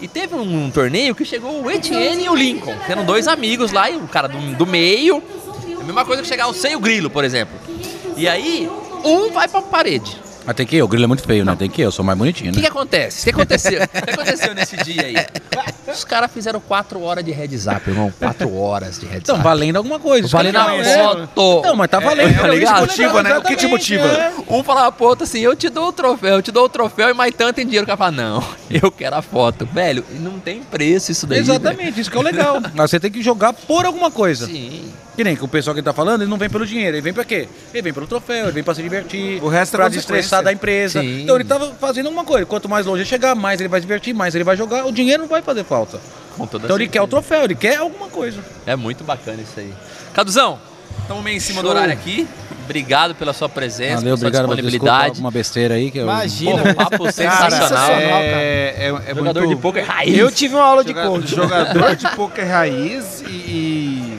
E teve um, torneio que chegou o Etienne e o Lincoln, que eram dois amigos lá, e o cara do, do meio. É a mesma coisa que chegar o Sei o Grilo, por exemplo. E aí, um vai pra parede. Mas tem que ir, o grilo é muito feio, né? Tem que ir, eu sou mais bonitinho, O que, que acontece? O que aconteceu? O que aconteceu nesse dia aí? Os caras fizeram 4 horas de heads up, irmão. 4 horas de heads Então, up. valendo alguma coisa. é Valendo a legal. foto. Então, mas tá valendo. tá isso que ligado? é Motiva, né? O que te motiva? é. Um falava pro outro assim, eu te dou o troféu, eu te dou o troféu e mais tanto em dinheiro. O cara fala, não, *laughs* eu quero a foto. Velho, não tem preço isso daí. Exatamente, isso que é o legal. Mas você tem que jogar por alguma coisa. Sim. Que nem que o pessoal que tá falando, ele não vem pelo dinheiro, ele vem pra quê? Ele vem pelo troféu, ele vem pra se divertir, O resto é pra destressar da empresa. Sim. Então ele tava fazendo alguma coisa. Quanto mais longe ele chegar, mais ele vai se divertir, mais ele vai jogar, o dinheiro não vai fazer falta. Com toda Então ele quer o troféu, ele quer alguma coisa. É muito bacana isso aí. Caduzão, estamos meio em cima do horário aqui. Obrigado pela sua presença, Valeu, pela sua disponibilidade. alguma besteira aí que eu... Imagina. Pô, papo sensacional. sensacional. É, é, é Jogador muito... de poker raiz. Eu tive uma aula de coach. Jogador de poker raiz e, e- e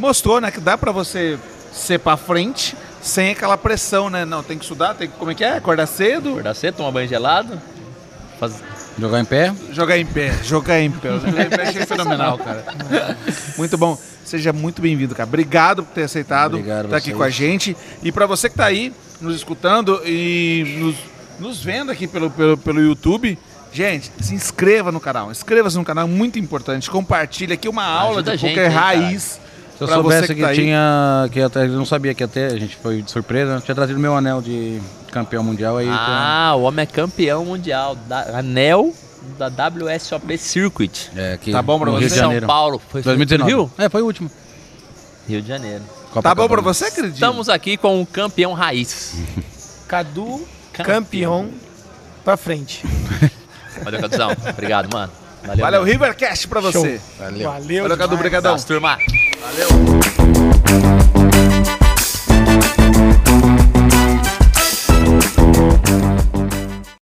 mostrou, né, que dá pra você ser pra frente sem aquela pressão, né? Não, tem que estudar, tem que, como é que é? Acordar cedo, Acordar cedo, tomar banho gelado. Faz... Jogar em pé. jogar em pé, jogar em pé. *laughs* Jogar em pé achei fenomenal, cara. Muito bom. Seja muito bem-vindo, cara. Obrigado por ter aceitado Obrigado estar aqui vocês. com a gente. E pra você que tá aí nos escutando e nos, nos vendo aqui pelo, pelo, pelo YouTube, Gente, se inscreva no canal. Inscreva-se no canal, muito importante. Compartilha aqui uma aula Ajuda de a gente, poker hein, cara. Se eu pra soubesse você que, que, tá aí. tinha. Que ia ter- eu não sabia que ter, a gente foi de surpresa. Tinha trazido meu anel de campeão mundial aí. Ah, o homem é campeão mundial. Da, anel da WSOP Circuit. é, que Tá bom pra você? Rio de São Janeiro. Paulo. Foi, foi 2019. Rio? É, foi o último. Rio de Janeiro. Tá bom pra você, acredito? Estamos aqui com o campeão raiz. *laughs* Cadu, Campeão. campeão, pra frente. Valeu, Caduzão. Obrigado, mano. Valeu. Valeu. Rivercast pra você. Valeu. Valeu, Cadu. demais. Obrigadão. Turma. Valeu.